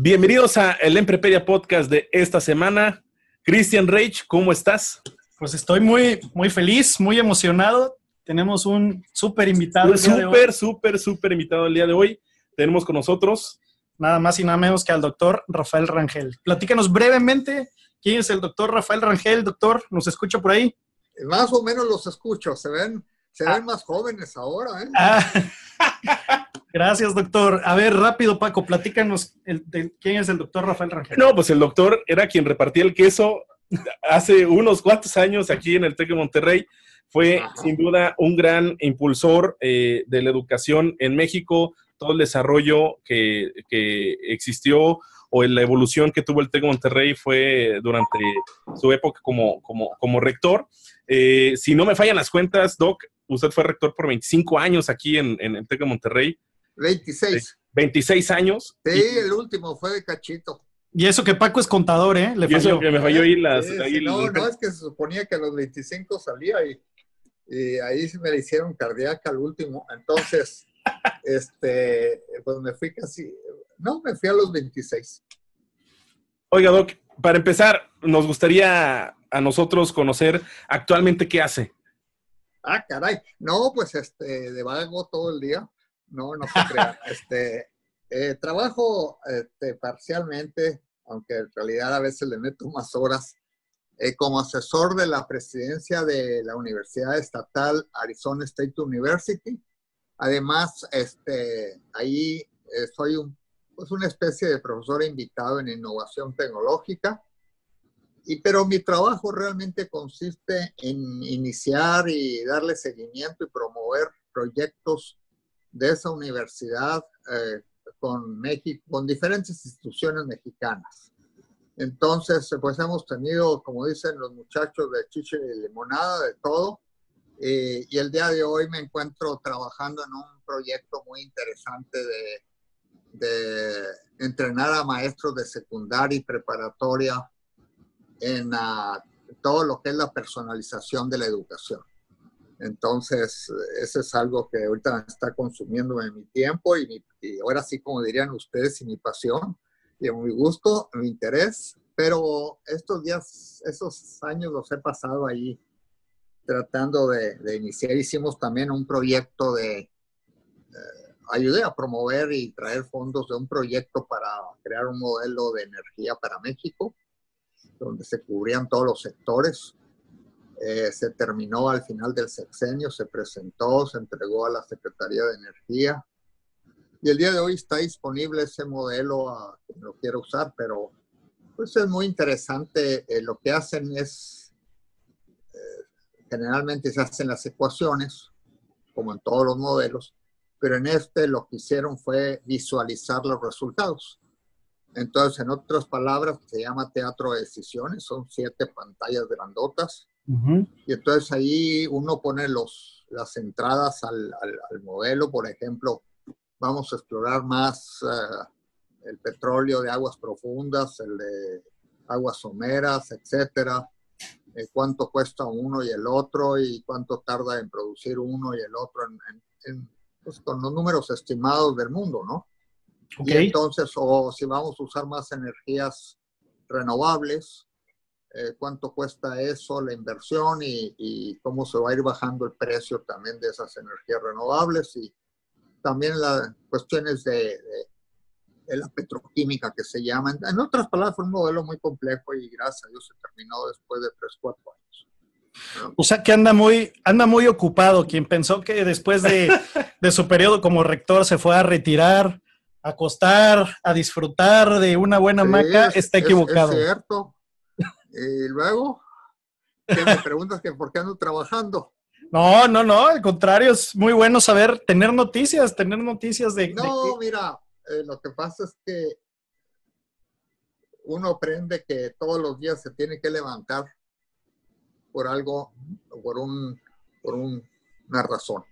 Bienvenidos a el Emprepedia Podcast de esta semana. Christian Reich, ¿cómo estás? Pues estoy muy, muy feliz, muy emocionado. Tenemos un súper invitado. Un súper, súper, súper invitado el día de hoy. Tenemos con nosotros Nada más y nada menos que al doctor Rafael Rangel. Platícanos brevemente quién es el doctor Rafael Rangel. Doctor, ¿nos escucha por ahí? Más o menos los escucho, se ven, se ven más jóvenes ahora, ¿eh? Ah, gracias, doctor. A ver, rápido, Paco, platícanos el- de- quién es el doctor Rafael Rangel. No, pues el doctor era quien repartía el queso hace unos cuantos años aquí en el TEC de Monterrey. Fue Ajá. sin duda un gran impulsor eh, de la educación en México, todo el desarrollo que, que existió o la evolución que tuvo el TEC de Monterrey fue durante su época como, como, como rector. Eh, si no me fallan las cuentas, Doc, usted fue rector por 25 años aquí en, en el TEC de Monterrey, 26. 26 años. Sí, el último fue de cachito. Y eso que Paco es contador, ¿eh? Le Y eso que me falló ahí las... Sí, ahí sí, no, el- no, es que se suponía que a los 25 salía y, y ahí sí me la hicieron cardíaca al último. Entonces, este, pues me fui casi, no, me fui a los 26. Oiga, Doc, para empezar, nos gustaría a nosotros conocer actualmente qué hace. Ah, caray. No, pues este, de vago todo el día. No, no se crea. este, eh, trabajo este, parcialmente, aunque en realidad a veces le meto más horas, eh, como asesor de la presidencia de la Universidad Estatal Arizona State University. Además, este, ahí eh, soy un, pues una especie de profesor invitado en innovación tecnológica. Y, pero mi trabajo realmente consiste en iniciar y darle seguimiento y promover proyectos de esa universidad eh, con México, con diferentes instituciones mexicanas. Entonces, pues hemos tenido, como dicen los muchachos de Chiche y Limonada, de todo. Eh, y el día de hoy me encuentro trabajando en un proyecto muy interesante de, de entrenar a maestros de secundaria y preparatoria en todo lo que es la personalización de la educación. Entonces, eso es algo que ahorita está consumiendo en mi tiempo y, ahora sí, como dirían ustedes, y mi pasión, y mi gusto, mi interés, pero estos días, esos años los he pasado ahí tratando de, de iniciar. Hicimos también un proyecto de, eh, ayudé a promover y traer fondos de un proyecto para crear un modelo de energía para México donde se cubrían todos los sectores. Eh, se terminó al final del sexenio, se presentó, se entregó a la Secretaría de Energía y el día de hoy está disponible ese modelo a quien lo quiera usar, pero pues es muy interesante. Eh, lo que hacen es, eh, generalmente se hacen las ecuaciones, como en todos los modelos, pero en este lo que hicieron fue visualizar los resultados. Entonces, en otras palabras, se llama teatro de decisiones, son siete pantallas grandotas, Ujú. y entonces ahí uno pone los, las entradas al, al- al modelo, por ejemplo, vamos a explorar más eh, el petróleo de aguas profundas, el de aguas someras, etcétera, eh, cuánto cuesta uno y el otro y cuánto tarda en producir uno y el otro en, en- en, pues, con los números estimados del mundo, ¿no? Ok. Y entonces, o si vamos a usar más energías renovables, eh, cuánto cuesta eso, la inversión y, y cómo se va a ir bajando el precio también de esas energías renovables y también las cuestiones de, de- de la petroquímica que se llaman. En otras palabras, fue un modelo muy complejo y gracias a Dios se terminó después de 3, 4 años. O sea que anda muy, anda muy ocupado. Quien pensó que después de, de su periodo como rector se fue a retirar, acostar, a disfrutar de una buena Sí, maca, es- está es- equivocado. Es, cierto. Y luego, ¿Qué me preguntas que por qué ando trabajando? No, no, no, al contrario, es muy bueno saber, tener noticias, tener noticias de... No, mira, eh, lo que pasa es que uno aprende que todos los días se tiene que levantar por algo, por, un, por una razón.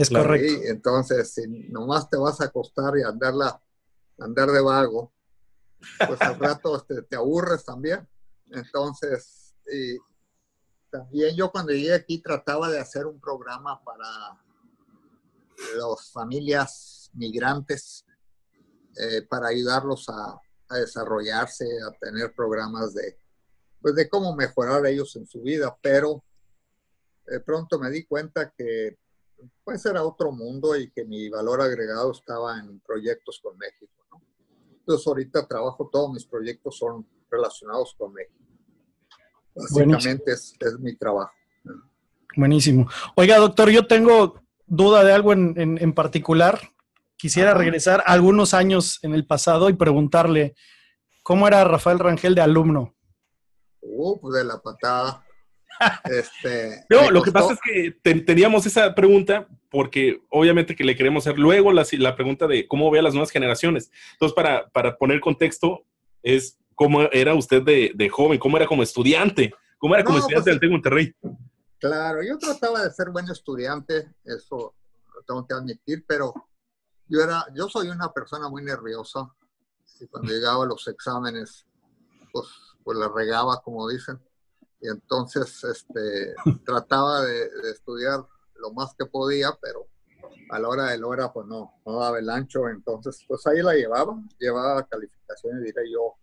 Es correcto. Entonces, si nomás te vas a acostar y andarla, andar de vago, pues al rato te, te aburres también. Entonces, y también yo cuando llegué aquí trataba de hacer un programa para las familias migrantes, eh, para ayudarlos a, a, desarrollarse, a tener programas de, pues de cómo mejorar ellos en su vida, pero de pronto me di cuenta que pues era otro mundo y que mi valor agregado estaba en proyectos con México. ¿no? Entonces ahorita trabajo, todos mis proyectos son relacionados con México. Básicamente es, mi trabajo. Buenísimo. Oiga, doctor, yo tengo duda de algo en, particular. Quisiera regresar algunos años en el pasado y preguntarle, ¿cómo era Rafael Rangel de alumno? Uh, pues de la patada. Este, no, lo que pasa es que teníamos esa pregunta porque obviamente que le queremos hacer luego la, la pregunta de cómo ve a las nuevas generaciones. Entonces, para, para poner contexto, es cómo era usted de, joven, cómo era como estudiante, cómo era como estudiante pues, del TEC Monterrey. Claro, yo trataba de ser buen estudiante, eso lo tengo que admitir, pero yo era, yo soy una persona muy nerviosa y cuando llegaba a los exámenes, pues, pues la regaba, como dicen, y entonces este, trataba de, estudiar lo más que podía, pero a la hora de la hora, pues no, no daba el ancho, entonces pues ahí la llevaba, llevaba calificaciones, diré yo,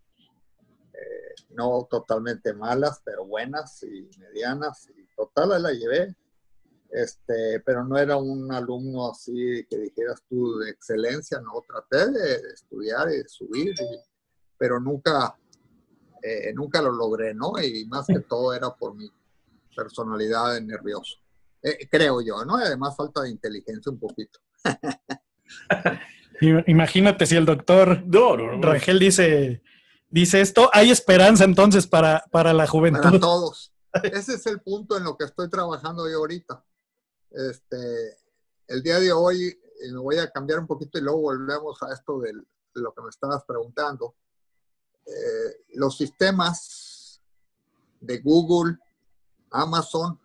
eh, no totalmente malas, pero buenas y medianas, y total la llevé. Este, pero no era un alumno así que dijeras tú de excelencia, no, traté de, estudiar y de subir, pero nunca, eh, nunca lo logré, ¿no? Y más que todo era por mi personalidad de nervioso, eh, creo yo, ¿no? además falta de inteligencia un poquito. Imagínate si el doctor Rangel dice, dice esto, hay esperanza entonces para, para la juventud. Para todos. Ese es el punto en lo que estoy trabajando yo ahorita. Este, el día de hoy me voy a cambiar un poquito y luego volvemos a esto de lo que me estabas preguntando. Eh, los sistemas de Google, Amazon,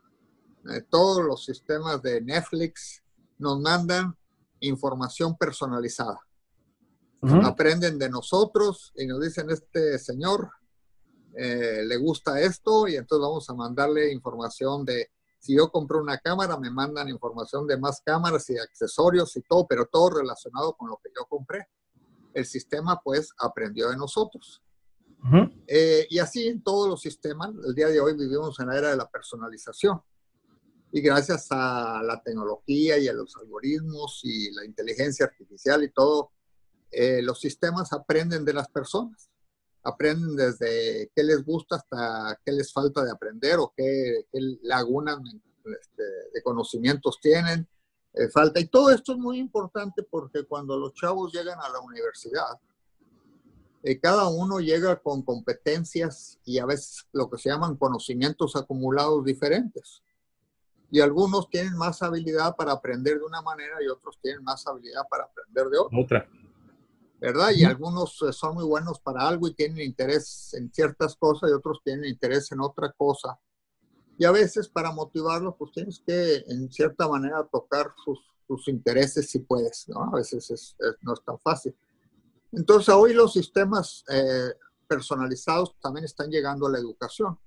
eh, todos los sistemas de Netflix nos mandan información personalizada. Aprenden de nosotros y nos dicen, este señor eh, le gusta esto y entonces vamos a mandarle información de, si yo compro una cámara, me mandan información de más cámaras y accesorios y todo, pero todo relacionado con lo que yo compré. El sistema pues aprendió de nosotros. Eh, y así en todos los sistemas, el día de hoy vivimos en la era de la personalización. Y gracias a la tecnología y a los algoritmos y la inteligencia artificial y todo, eh, los sistemas aprenden de las personas. Aprenden desde qué les gusta hasta qué les falta de aprender o qué, lagunas este, de conocimientos tienen, eh, falta. Y todo esto es muy importante porque cuando los chavos llegan a la universidad, eh, cada uno llega con competencias y a veces lo que se llaman conocimientos acumulados diferentes. Y algunos tienen más habilidad para aprender de una manera y otros tienen más habilidad para aprender de otra. Otra. ¿verdad? Y algunos eh, son muy buenos para algo y tienen interés en ciertas cosas y otros tienen interés en otra cosa. Y a veces para motivarlos, pues tienes que en cierta manera tocar sus, sus intereses si puedes, ¿no? A veces es, no es tan fácil. Entonces hoy los sistemas eh, personalizados también están llegando a la educación.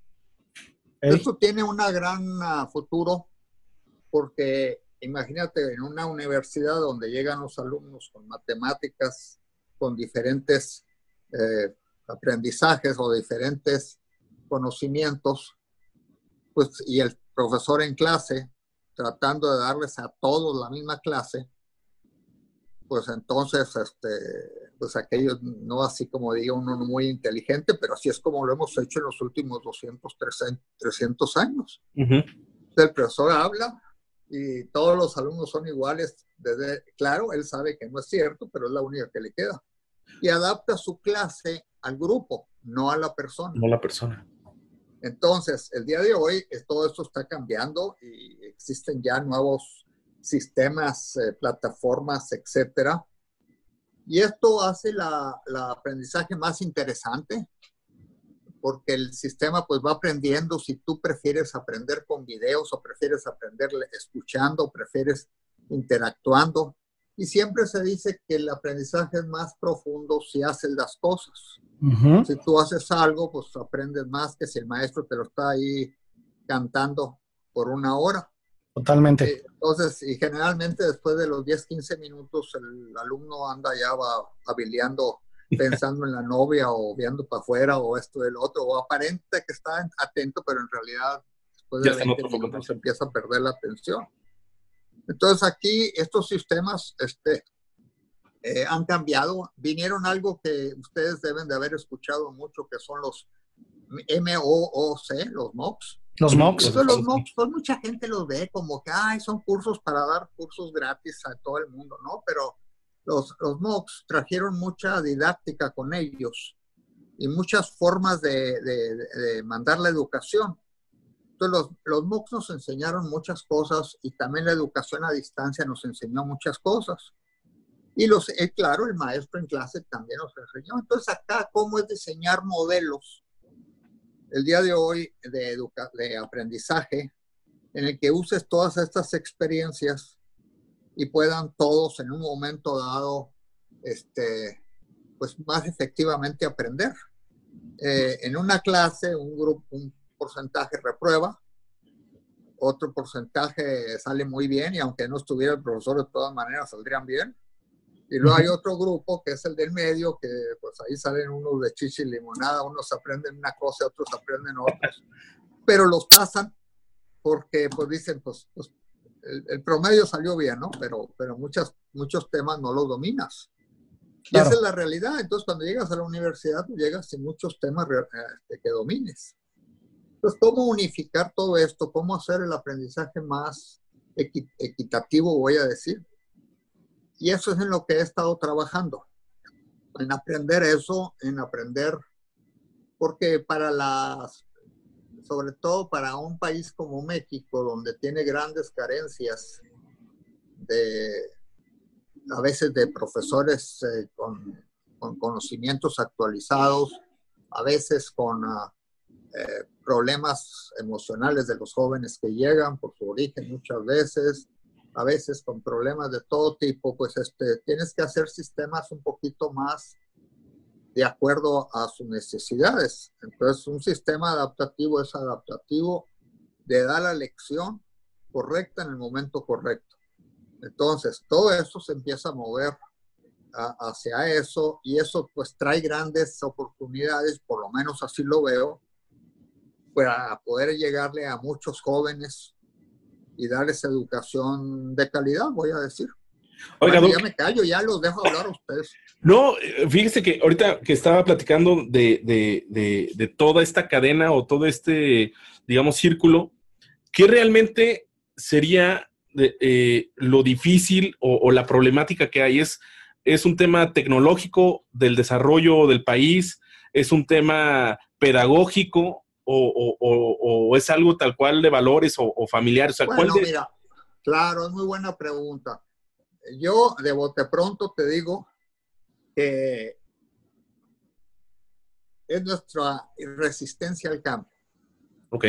Esto tiene un gran uh, futuro porque imagínate en una universidad donde llegan los alumnos con matemáticas con diferentes eh, aprendizajes o diferentes conocimientos, pues, y el profesor en clase tratando de darles a todos la misma clase, pues entonces, este, pues aquello no así como diga uno muy inteligente, pero así es como lo hemos hecho en los últimos 200, 300, años. El profesor habla y todos los alumnos son iguales. Desde, claro, él sabe que no es cierto, pero es la única que le queda y adapta su clase al grupo, no a la persona. No a la persona. Entonces, el día de hoy todo esto está cambiando y existen ya nuevos sistemas, eh, plataformas, etcétera. Y esto hace la, la, aprendizaje más interesante porque el sistema pues va aprendiendo si tú prefieres aprender con videos o prefieres aprender escuchando o prefieres interactuando. Y siempre se dice que el aprendizaje es más profundo si haces las cosas. Si tú haces algo, pues aprendes más que si el maestro te lo está ahí cantando por una hora. Totalmente. Eh, entonces, y generalmente después de los 10, 15 minutos, el alumno anda ya va habiliando, pensando en la novia o viendo para afuera o esto del otro, o aparente que está atento, pero en realidad después de 20 minutos empieza a perder la atención. Entonces aquí estos sistemas este, eh, han cambiado. Vinieron algo que ustedes deben de haber escuchado mucho, que son los MOOC, los MOOCs. Los MOOCs. los MOOCs, pues mucha gente los ve como que, ay, son cursos para dar cursos gratis a todo el mundo, ¿no? Pero los, los MOOCs trajeron mucha didáctica con ellos y muchas formas de, de, de mandar la educación. Entonces, los, los MOOCs nos enseñaron muchas cosas y también la educación a distancia nos enseñó muchas cosas. Y los, eh, claro, el maestro en clase también nos enseñó. Entonces, acá, ¿cómo es diseñar modelos? El día de hoy de, aprendizaje, en el que uses todas estas experiencias y puedan todos en un momento dado, este, pues más efectivamente aprender. Eh, en una clase, un grupo, un porcentaje reprueba, otro porcentaje sale muy bien y aunque no estuviera el profesor de todas maneras saldrían bien. Y luego hay otro grupo que es el del medio, que pues ahí salen unos de chichi y limonada, unos aprenden una cosa, otros aprenden otros, pero los pasan porque pues dicen, pues, pues el, promedio salió bien, ¿no? Pero, pero muchas, muchos temas no los dominas. Y esa es la realidad. Entonces, cuando llegas a la universidad, llegas sin muchos temas este, que domines. Entonces, ¿cómo unificar todo esto? ¿Cómo hacer el aprendizaje más equitativo, voy a decir? Y eso es en lo que he estado trabajando, en aprender eso, en aprender, porque para las, sobre todo para un país como México, donde tiene grandes carencias de, a veces de profesores eh, con, con, conocimientos actualizados, a veces con... Uh, eh, problemas emocionales de los jóvenes que llegan por su origen muchas veces, a veces con problemas de todo tipo, pues este, tienes que hacer sistemas un poquito más de acuerdo a sus necesidades. Entonces, un sistema adaptativo es adaptativo de dar la lección correcta en el momento correcto. Entonces, todo eso se empieza a mover hacia eso y eso pues trae grandes oportunidades, por lo menos así lo veo, para poder llegarle a muchos jóvenes y darles educación de calidad, voy a decir. Oiga, ya me callo, ya los dejo hablar a ustedes. No, eh, fíjese que ahorita que estaba platicando de, de, de, toda esta cadena o todo este, digamos, círculo, ¿qué realmente sería eh, lo difícil o, o, la problemática que hay? ¿Es, ¿Es un tema tecnológico del desarrollo del país? ¿Es un tema pedagógico? O, es algo tal cual de valores o, familiares? bueno, mira, claro, es muy buena pregunta. Yo de bote pronto te digo que es nuestra resistencia al cambio. Ok.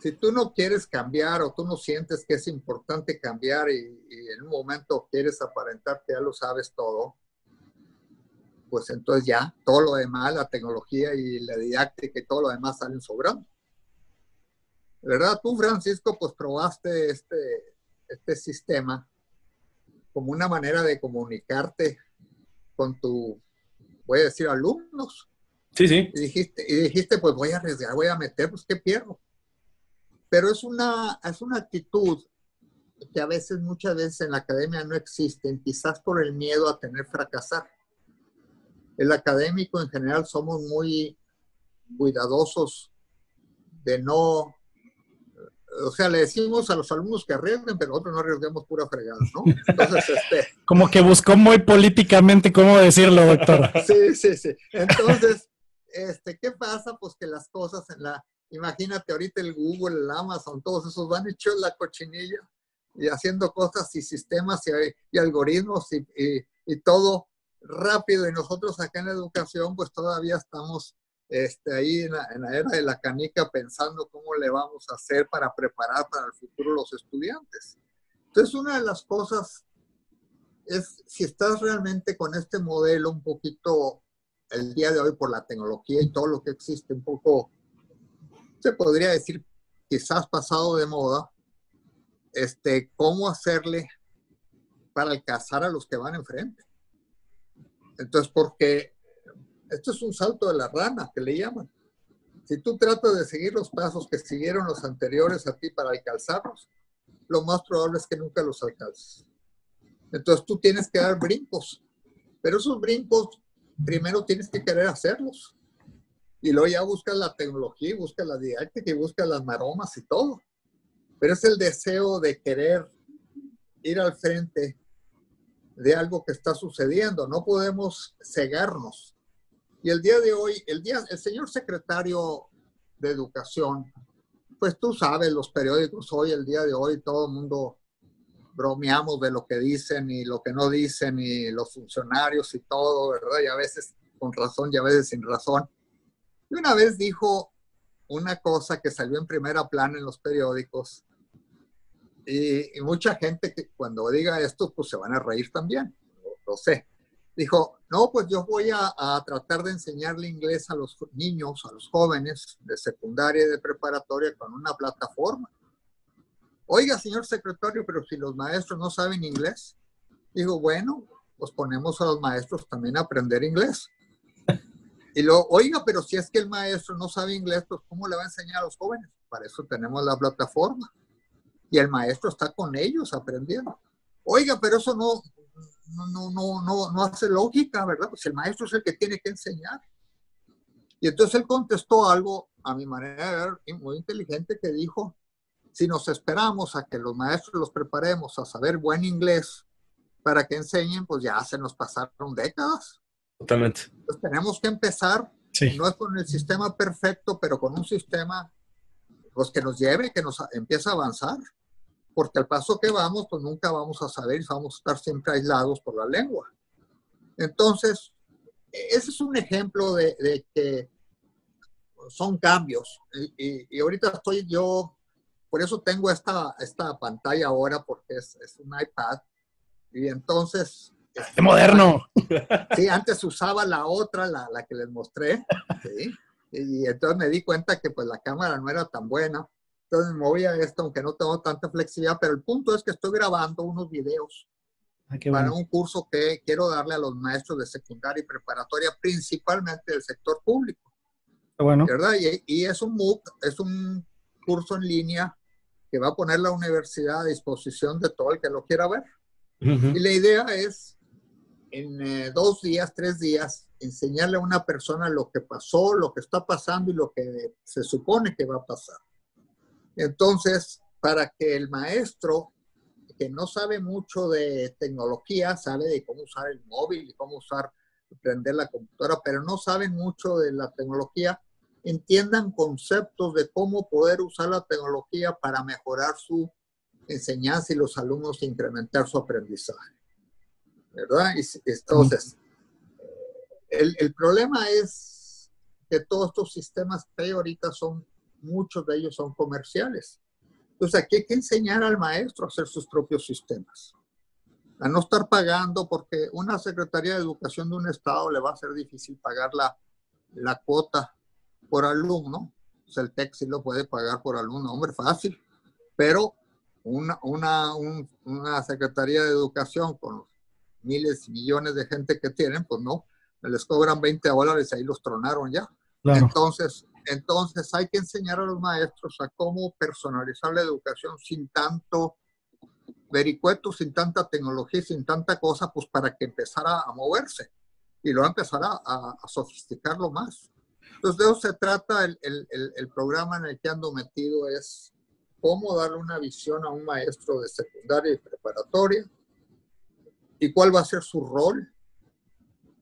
Si tú no quieres cambiar o tú no sientes que es importante cambiar y, y en un momento quieres aparentar que ya lo sabes todo, pues entonces ya todo lo demás, la tecnología y la didáctica y todo lo demás salen sobrando. ¿Verdad? Tú, Francisco, pues probaste este, este sistema como una manera de comunicarte con tu, voy a decir, alumnos. Sí, sí. Y dijiste, y dijiste, pues voy a arriesgar, voy a meter, pues qué pierdo. Pero es una, es una actitud que a veces, muchas veces en la academia no existe, quizás por el miedo a tener fracasar el académico en general somos muy cuidadosos de no, o sea, le decimos a los alumnos que arriesguen, pero nosotros no arriesguemos pura fregada, ¿no? Entonces, este... Como que buscó muy políticamente cómo decirlo, doctor. sí, sí, sí. Entonces, este, ¿qué pasa? Pues que las cosas en la, imagínate ahorita el Google, el Amazon, todos esos van hechos la cochinilla y haciendo cosas y sistemas y, algoritmos y, y, todo rápido. Y nosotros acá en educación, pues todavía estamos este, ahí en la, en la, era de la canica pensando cómo le vamos a hacer para preparar para el futuro los estudiantes. Entonces, una de las cosas es si estás realmente con este modelo un poquito el día de hoy por la tecnología y todo lo que existe, un poco, se podría decir, quizás pasado de moda, este, cómo hacerle para alcanzar a los que van enfrente. Entonces, porque esto es un salto de la rana, que le llaman. Si tú tratas de seguir los pasos que siguieron los anteriores a ti para alcanzarlos, lo más probable es que nunca los alcances. Entonces tú tienes que dar brincos, pero esos brincos primero tienes que querer hacerlos. Y luego ya buscas la tecnología, buscas la didáctica y buscas las maromas y todo. Pero es el deseo de querer ir al frente de algo que está sucediendo. No podemos cegarnos. Y el día de hoy, el, día, el señor secretario de Educación, pues tú sabes, los periódicos hoy, el día de hoy, todo el mundo bromeamos de lo que dicen y lo que no dicen y los funcionarios y todo, ¿verdad? Y a veces con razón y a veces sin razón. Y una vez dijo una cosa que salió en primera plana en los periódicos y, mucha gente que cuando diga esto pues se van a reír también, lo, sé. Dijo, no, pues yo voy a, a, tratar de enseñarle inglés a los niños, a los jóvenes de secundaria y de preparatoria con una plataforma. Oiga, señor secretario, pero si los maestros no saben inglés, digo, bueno, pues ponemos a los maestros también a aprender inglés. Y luego, oiga, pero si es que el maestro no sabe inglés, pues ¿cómo le va a enseñar a los jóvenes? Para eso tenemos la plataforma. Y el maestro está con ellos aprendiendo. Oiga, pero eso no, no, no, no, no hace lógica, ¿verdad? Pues el maestro es el que tiene que enseñar. Y entonces él contestó algo, a mi manera de ver, muy inteligente, que dijo, si nos esperamos a que los maestros los preparemos a saber buen inglés para que enseñen, pues ya se nos pasaron décadas. Totalmente. Entonces tenemos que empezar, no es con el sistema perfecto, pero con un sistema pues, que nos lleve, que nos empiece a avanzar. Porque al paso que vamos, pues nunca vamos a saber y vamos a estar siempre aislados por la lengua. Entonces, ese es un ejemplo de, que son cambios. Y, y, ahorita estoy yo por eso tengo esta, esta pantalla ahora, porque es, es un iPad. Y entonces... ¡Qué moderno! Sí, antes usaba la otra, la, la que les mostré. ¿sí? Y entonces me di cuenta que pues la cámara no era tan buena. Entonces me moví a esto, aunque no tengo tanta flexibilidad, pero el punto es que estoy grabando unos videos ah, para un curso que quiero darle a los maestros de secundaria y preparatoria, principalmente del sector público. Bueno. ¿Verdad? Y, y, es un MOOC, es un curso en línea que va a poner la universidad a disposición de todo el que lo quiera ver. Y la idea es, en eh, dos días, tres días, enseñarle a una persona lo que pasó, lo que está pasando y lo que se supone que va a pasar. Entonces, para que el maestro, que no sabe mucho de tecnología, sabe de cómo usar el móvil y cómo usar, prender la computadora, pero no sabe mucho de la tecnología, entiendan conceptos de cómo poder usar la tecnología para mejorar su enseñanza y los alumnos incrementar su aprendizaje. ¿Verdad? entonces, el, problema es que todos estos sistemas que ahorita son, muchos de ellos son comerciales. Entonces, aquí hay que enseñar al maestro a hacer sus propios sistemas. A no estar pagando, porque una Secretaría de Educación de un Estado le va a ser difícil pagar la, la cuota por alumno, pues el TEC sí lo puede pagar por alumno, hombre, fácil, pero una, una, una Secretaría de Educación con miles y millones de gente que tienen, pues no, les cobran 20 dólares y ahí los tronaron ya. Entonces, entonces hay que enseñar a los maestros a cómo personalizar la educación sin tanto vericueto, sin tanta tecnología, sin tanta cosa, pues para que empezara a moverse y luego empezar a, a sofisticarlo más. Entonces, de eso se trata el, el, el, programa en el que ando metido, es cómo darle una visión a un maestro de secundaria y preparatoria y cuál va a ser su rol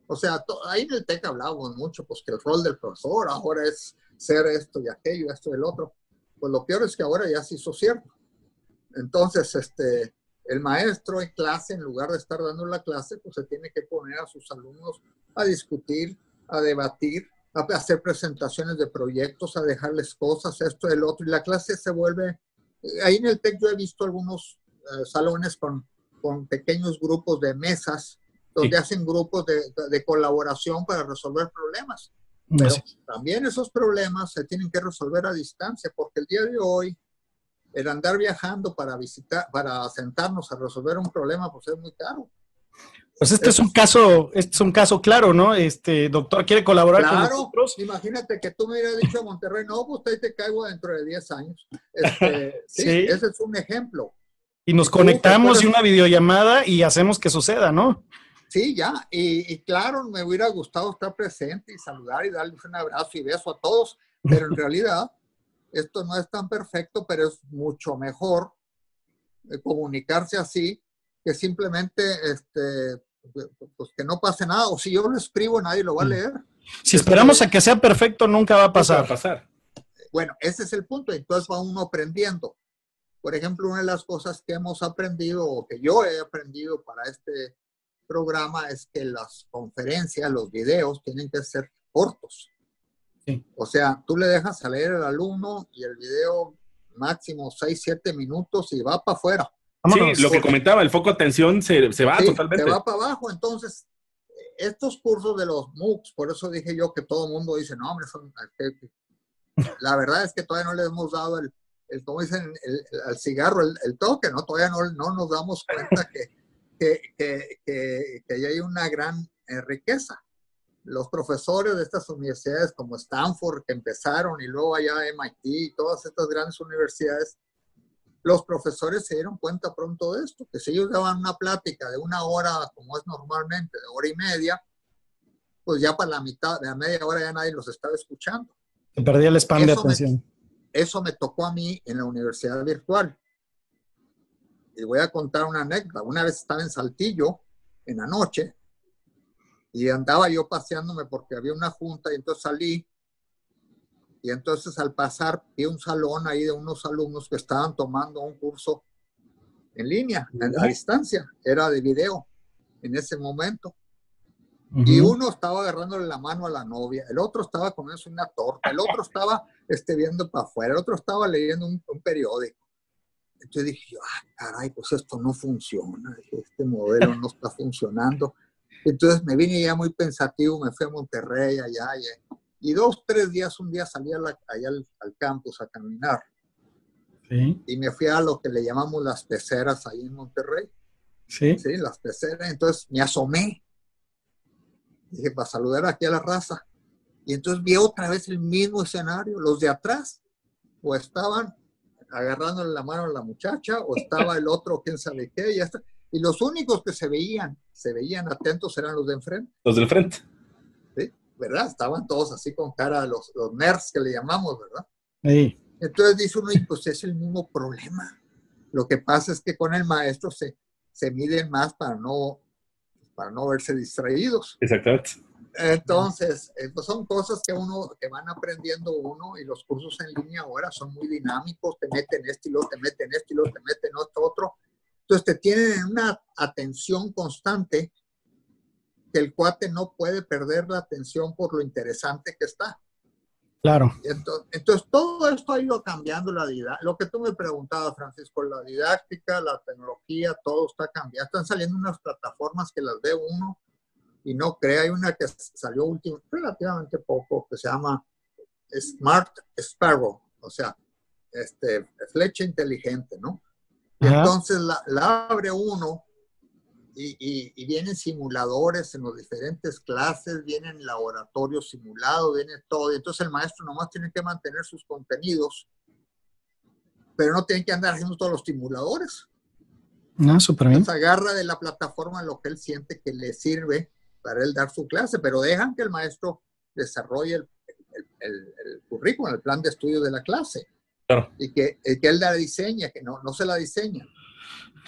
O sea, ahí en el TEC hablábamos mucho, pues que el rol del profesor ahora es ser esto y aquello, esto y el otro. Pues lo peor es que ahora ya se hizo cierto. Entonces, este, el maestro en clase, en lugar de estar dando la clase, pues se tiene que poner a sus alumnos a discutir, a debatir, a hacer presentaciones de proyectos, a dejarles cosas, esto y el otro. Y la clase se vuelve, ahí en el TEC yo he visto algunos eh, salones con, con pequeños grupos de mesas, donde hacen grupos de, de, colaboración para resolver problemas. Pero también esos problemas se tienen que resolver a distancia, porque el día de hoy el andar viajando para visitar, para sentarnos a resolver un problema, pues es muy caro. Pues este es un caso, este es un caso claro, ¿no? Este doctor quiere colaborar con nosotros. Imagínate que tú me hubieras dicho a Monterrey, no, pues ahí te caigo dentro de 10 años. Este, sí, Ese es un ejemplo. Y nos conectamos y una videollamada y hacemos que suceda, ¿no? Sí, ya. Y, y, claro, me hubiera gustado estar presente y saludar y darles un abrazo y beso a todos, pero en realidad esto no es tan perfecto, pero es mucho mejor eh, comunicarse así que simplemente este, pues que no pase nada. O si yo lo escribo, nadie lo va a mm. leer. Si esperamos a que sea perfecto, nunca va a pasar. pasar. Bueno, ese es el punto. Entonces va uno aprendiendo. Por ejemplo, una de las cosas que hemos aprendido o que yo he aprendido para este programa es que las conferencias, los videos tienen que ser cortos. O sea, tú le dejas a leer al alumno y el video máximo 6, 7 minutos y va para afuera. Sí, lo que comentaba, el foco de atención se, se va totalmente. Se va para abajo. Entonces, estos cursos de los MOOCs, por eso dije yo que todo el mundo dice, no, hombre, son, la verdad es que todavía no le hemos dado el, el como dicen, el, al cigarro, el, toque, ¿no? Todavía no, no nos damos cuenta que, que, que, que, que hay una gran eh, riqueza los profesores de estas universidades como Stanford, que empezaron, y luego allá MIT, y todas estas grandes universidades, los profesores se dieron cuenta pronto de esto, que si ellos daban una plática de una hora, como es normalmente, de hora y media, pues ya para la mitad, de la media hora ya nadie los estaba escuchando. Se perdía el spam de atención. eso me tocó a mí en la universidad virtual. Voy a contar una anécdota. Una vez estaba en Saltillo, en la noche, y andaba yo paseándome porque había una junta y entonces salí. Y entonces al pasar vi un salón ahí de unos alumnos que estaban tomando un curso en línea, a distancia, era de video en ese momento. Y uno estaba agarrándole la mano a la novia, el otro estaba comiendo una torta, el otro estaba este, viendo para afuera, el otro estaba leyendo un, periódico. Entonces dije yo, ah, caray, pues esto no funciona, este modelo no está funcionando. Entonces me vine ya muy pensativo, me fui a Monterrey, allá, Y dos, tres días, un día salí allá al, campus a caminar. Y me fui a lo que le llamamos las peceras ahí en Monterrey. Sí. Sí, las peceras. Entonces me asomé. Dije, para saludar aquí a la raza. Y entonces vi otra vez el mismo escenario. Los de atrás, o estaban agarrándole la mano a la muchacha, o estaba el otro, quién sabe qué, y hasta y los únicos que se veían, se veían atentos eran los de enfrente. Los del frente. Sí, ¿verdad? Estaban todos así con cara, los, los nerds que le llamamos, ¿verdad? Sí. Entonces dice uno, y pues es el mismo problema. Lo que pasa es que con el maestro se, se miden más para no, para no verse distraídos. Exactamente. Entonces, eh, pues son cosas que uno, que van aprendiendo uno y los cursos en línea ahora son muy dinámicos, te meten esto y luego te meten esto y luego te meten esto otro entonces te tienen una atención constante que el cuate no puede perder la atención por lo interesante que está. Claro. Entonces, todo esto ha ido cambiando la didáctica. Lo que tú me preguntabas, Francisco, la didáctica, la tecnología, todo está cambiando. Están saliendo unas plataformas que las ve uno y no cree. Hay una que salió último, relativamente poco, que se llama Smart Sparrow, o sea, este, flecha inteligente, ¿no? entonces la, abre uno y, y, vienen simuladores en las diferentes clases, vienen laboratorios simulados, viene todo. Y entonces el maestro nomás tiene que mantener sus contenidos, pero no tiene que andar haciendo todos los simuladores. No, súper bien. Se agarra de la plataforma lo que él siente que le sirve para él dar su clase, pero dejan que el maestro desarrolle el, el, el currículum, el plan de estudio de la clase. Y que, que él la diseña, que no, no se la diseña.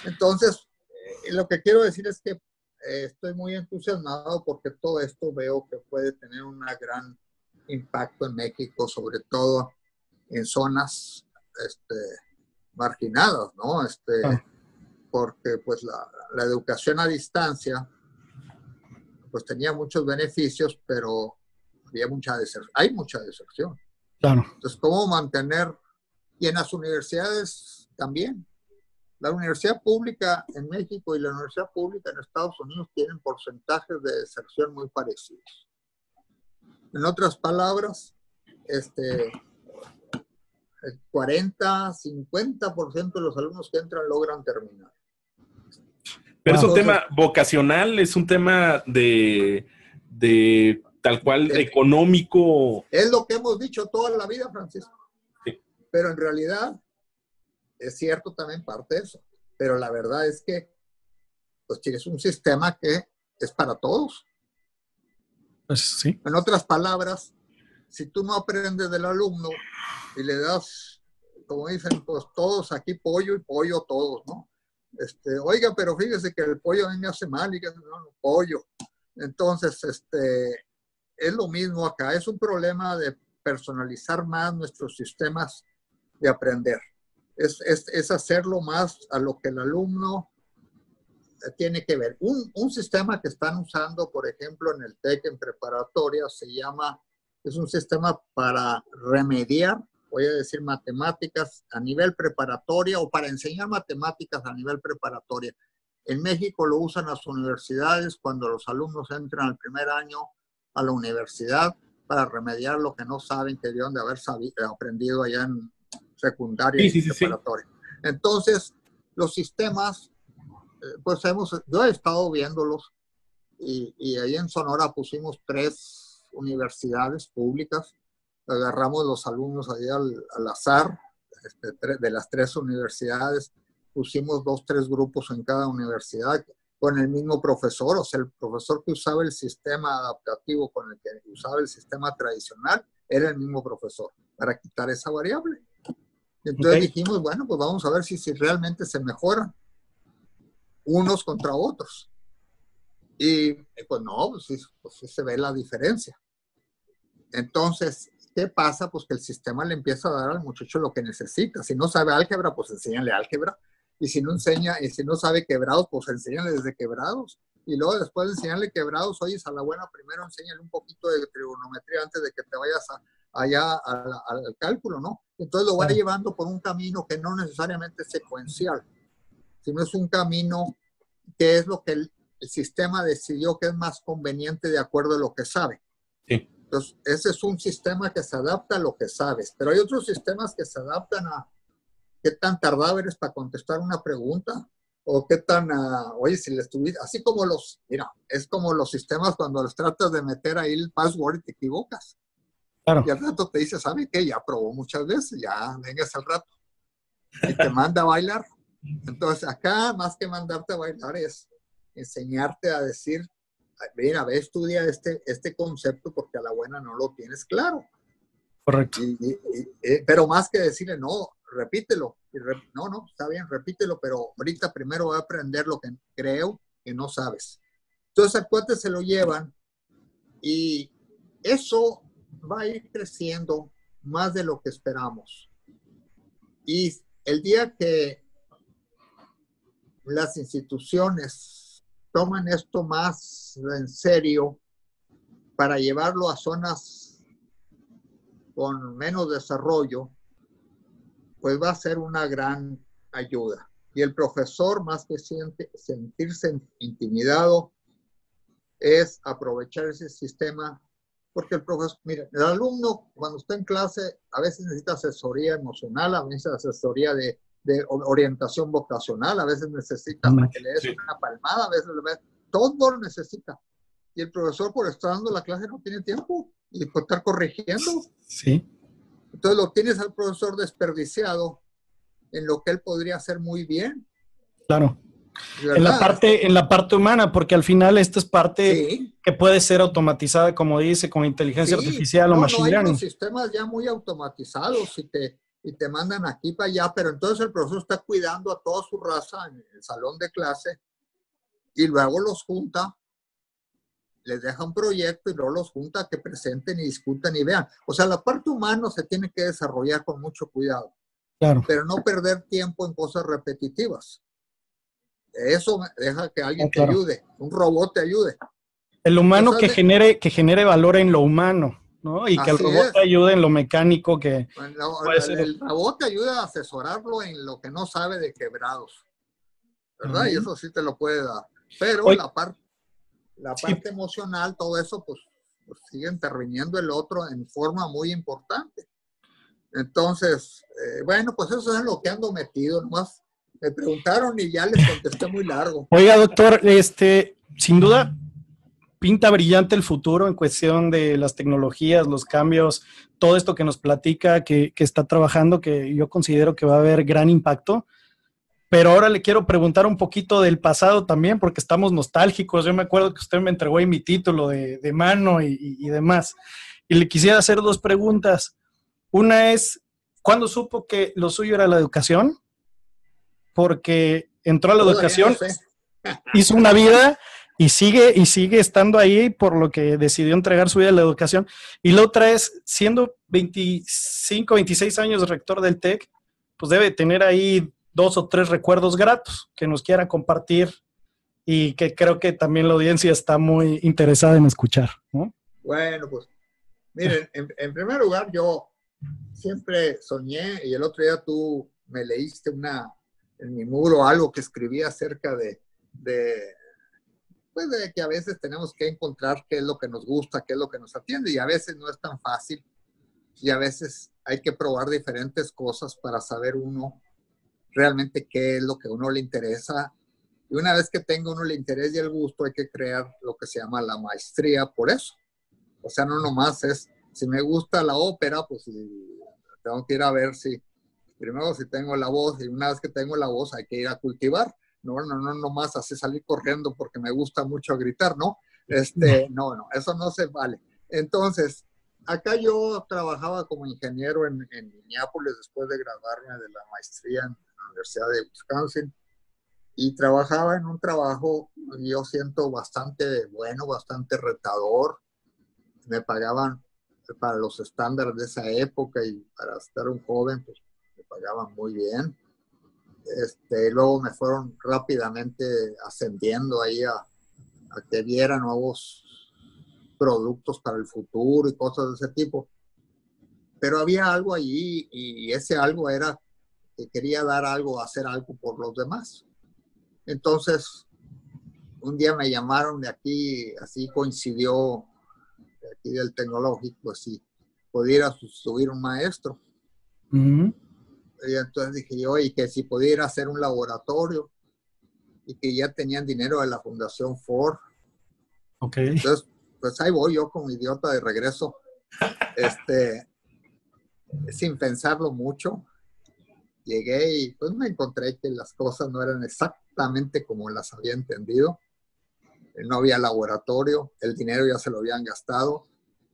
Entonces, eh, lo que quiero decir es que eh, estoy muy entusiasmado porque todo esto veo que puede tener un gran impacto en México, sobre todo en zonas este, marginadas, ¿no? Este, ah. Porque pues la, la, educación a distancia pues tenía muchos beneficios, pero había mucha hay mucha deserción. Claro. Entonces, ¿cómo mantener? Y en las universidades también. La universidad pública en México y la universidad pública en Estados Unidos tienen porcentajes de deserción muy parecidos. En otras palabras, este, el 40, 50% de los alumnos que entran logran terminar. Pero es un tema vocacional, es un tema de, de tal cual económico. Es lo que hemos dicho toda la vida, Francisco. Pero en realidad es cierto también parte de eso. Pero la verdad es que pues tienes un sistema que es para todos. Pues sí. En otras palabras, si tú no aprendes del alumno y le das, como dicen, pues todos aquí pollo y pollo todos, ¿no? Este, oiga, pero fíjese que el pollo a mí me hace mal y que no, pollo. Entonces, este, es lo mismo acá, es un problema de personalizar más nuestros sistemas de aprender. Es, es, es hacerlo más a lo que el alumno tiene que ver. Un, un, sistema que están usando, por ejemplo, en el TEC en preparatoria, se llama, es un sistema para remediar, voy a decir, matemáticas a nivel preparatoria o para enseñar matemáticas a nivel preparatoria. En México lo usan las universidades cuando los alumnos entran al primer año a la universidad para remediar lo que no saben que deben de haber aprendido allá en secundaria y preparatoria. Entonces, los sistemas, eh, pues hemos, yo he estado viéndolos y, y ahí en Sonora pusimos tres universidades públicas, agarramos los alumnos ahí al, al azar este, de las tres universidades, pusimos dos, tres grupos en cada universidad con el mismo profesor, o sea, el profesor que usaba el sistema adaptativo con el que usaba el sistema tradicional era el mismo profesor, para quitar esa variable. Entonces dijimos, bueno, pues vamos a ver si, si realmente se mejoran unos contra otros. Y pues no, pues, pues sí se ve la diferencia. Entonces, ¿qué pasa? Pues que el sistema le empieza a dar al muchacho lo que necesita. Si no sabe álgebra, pues enséñale álgebra y si no enseña, y si no sabe quebrados, pues enséñale desde quebrados. Y luego después de enseñarle quebrados, oyes a la buena, primero enséñale un poquito de trigonometría antes de que te vayas allá al cálculo, ¿no? Entonces lo va llevando por un camino que no necesariamente es secuencial, sino es un camino que es lo que el, sistema decidió que es más conveniente de acuerdo a lo que sabe. Entonces, ese es un sistema que se adapta a lo que sabes, pero hay otros sistemas que se adaptan a, qué tan tardado eres para contestar una pregunta o qué tan, uh, oye, si le estuviste, así como los, mira, es como los sistemas cuando los tratas de meter ahí el password y te equivocas. Claro. Y al rato te dice, ¿sabe qué? Ya probó muchas veces, ya vengas al rato. Y te manda a bailar. Entonces, acá más que mandarte a bailar es enseñarte a decir, mira, ve, estudia este, este concepto porque a la buena no lo tienes claro. Correcto. Eh, pero más que decirle, no, repítelo. no, no, está bien, repítelo, pero ahorita primero voy a aprender lo que creo que no sabes. Entonces al cuate se lo llevan y eso va a ir creciendo más de lo que esperamos. Y el día que las instituciones toman esto más en serio para llevarlo a zonas con menos desarrollo, pues va a ser una gran ayuda. Y el profesor, más que sentirse intimidado, es aprovechar ese sistema, porque el profesor, mire, el alumno cuando está en clase a veces necesita asesoría emocional, a veces asesoría de, orientación vocacional, a veces necesita que le des una palmada, a veces le todo lo necesita. Y el profesor por estar dando la clase no tiene tiempo y por estar corrigiendo. Sí. Entonces lo tienes al profesor desperdiciado en lo que él podría hacer muy bien. Claro. En la, parte, en la parte humana, porque al final esta es parte que puede ser automatizada, como dice, con inteligencia artificial o machine no, learning. Hay sistemas ya muy automatizados y te, y te mandan aquí para allá, pero entonces el profesor está cuidando a toda su raza en el salón de clase y luego los junta, les deja un proyecto y luego los junta que presenten y discutan y vean. O sea, la parte humana se tiene que desarrollar con mucho cuidado, Claro. pero no perder tiempo en cosas repetitivas. Eso deja que alguien claro. te ayude, un robot te ayude. El humano que genere, que genere valor en lo humano, ¿no? Y que el robot es. te ayude en lo mecánico que. Bueno, el, robot te ayuda a asesorarlo en lo que no sabe de quebrados, ¿verdad? Y eso sí te lo puede dar. Pero la, parte la Sí. parte emocional, todo eso, pues, pues sigue interviniendo el otro en forma muy importante. Entonces, eh, bueno, pues eso es lo que ando metido, nomás me preguntaron y ya les contesté muy largo. Oiga, doctor, este, sin duda, pinta brillante el futuro en cuestión de las tecnologías, los cambios, todo esto que nos platica, que, que está trabajando, que yo considero que va a haber gran impacto. Pero ahora le quiero preguntar un poquito del pasado también, porque estamos nostálgicos. Yo me acuerdo que usted me entregó ahí mi título de, de mano y, demás. Y le quisiera hacer dos preguntas. Una es, ¿cuándo supo que lo suyo era la educación? Porque entró a la Todavía educación, no sé. hizo una vida y sigue y sigue estando ahí por lo que decidió entregar su vida a la educación. Y la otra es, siendo 25, 26 años rector del TEC, pues debe tener ahí dos o tres recuerdos gratos que nos quiera compartir y que creo que también la audiencia está muy interesada en escuchar. ¿no? Bueno, pues, miren, en, en primer lugar, yo siempre soñé, y el otro día tú me leíste una, en mi muro algo que escribí acerca de, de, pues de que a veces tenemos que encontrar qué es lo que nos gusta, qué es lo que nos atiende, y a veces no es tan fácil, y a veces hay que probar diferentes cosas para saber uno realmente qué es lo que a uno le interesa. Y una vez que tenga uno el interés y el gusto, hay que crear lo que se llama la maestría por eso. O sea, no nomás es, si me gusta la ópera, pues tengo que ir a ver si, primero si tengo la voz, y una vez que tengo la voz hay que ir a cultivar. No, no, no, nomás así salir corriendo porque me gusta mucho gritar, ¿no? Este, no, no, eso no se vale. Entonces, acá yo trabajaba como ingeniero en, en Minneapolis después de graduarme de la maestría en la Universidad de Wisconsin y trabajaba en un trabajo, yo siento bastante bueno, bastante retador. Me pagaban para los estándares de esa época y para estar un joven, pues me pagaban muy bien. Este, luego me fueron rápidamente ascendiendo ahí a, a que viera nuevos productos para el futuro y cosas de ese tipo. Pero había algo allí y ese algo era que quería dar algo, hacer algo por los demás. Entonces, un día me llamaron de aquí, así coincidió, de aquí del tecnológico, así, pudiera sustituir un maestro. Ujú. Y entonces dije yo, y que si pudiera hacer un laboratorio, y que ya tenían dinero de la Fundación Ford. Ok. Entonces, pues ahí voy yo como idiota de regreso, este, sin pensarlo mucho. Llegué y pues me encontré que las cosas no eran exactamente como las había entendido. Eh, No había laboratorio, el dinero ya se lo habían gastado,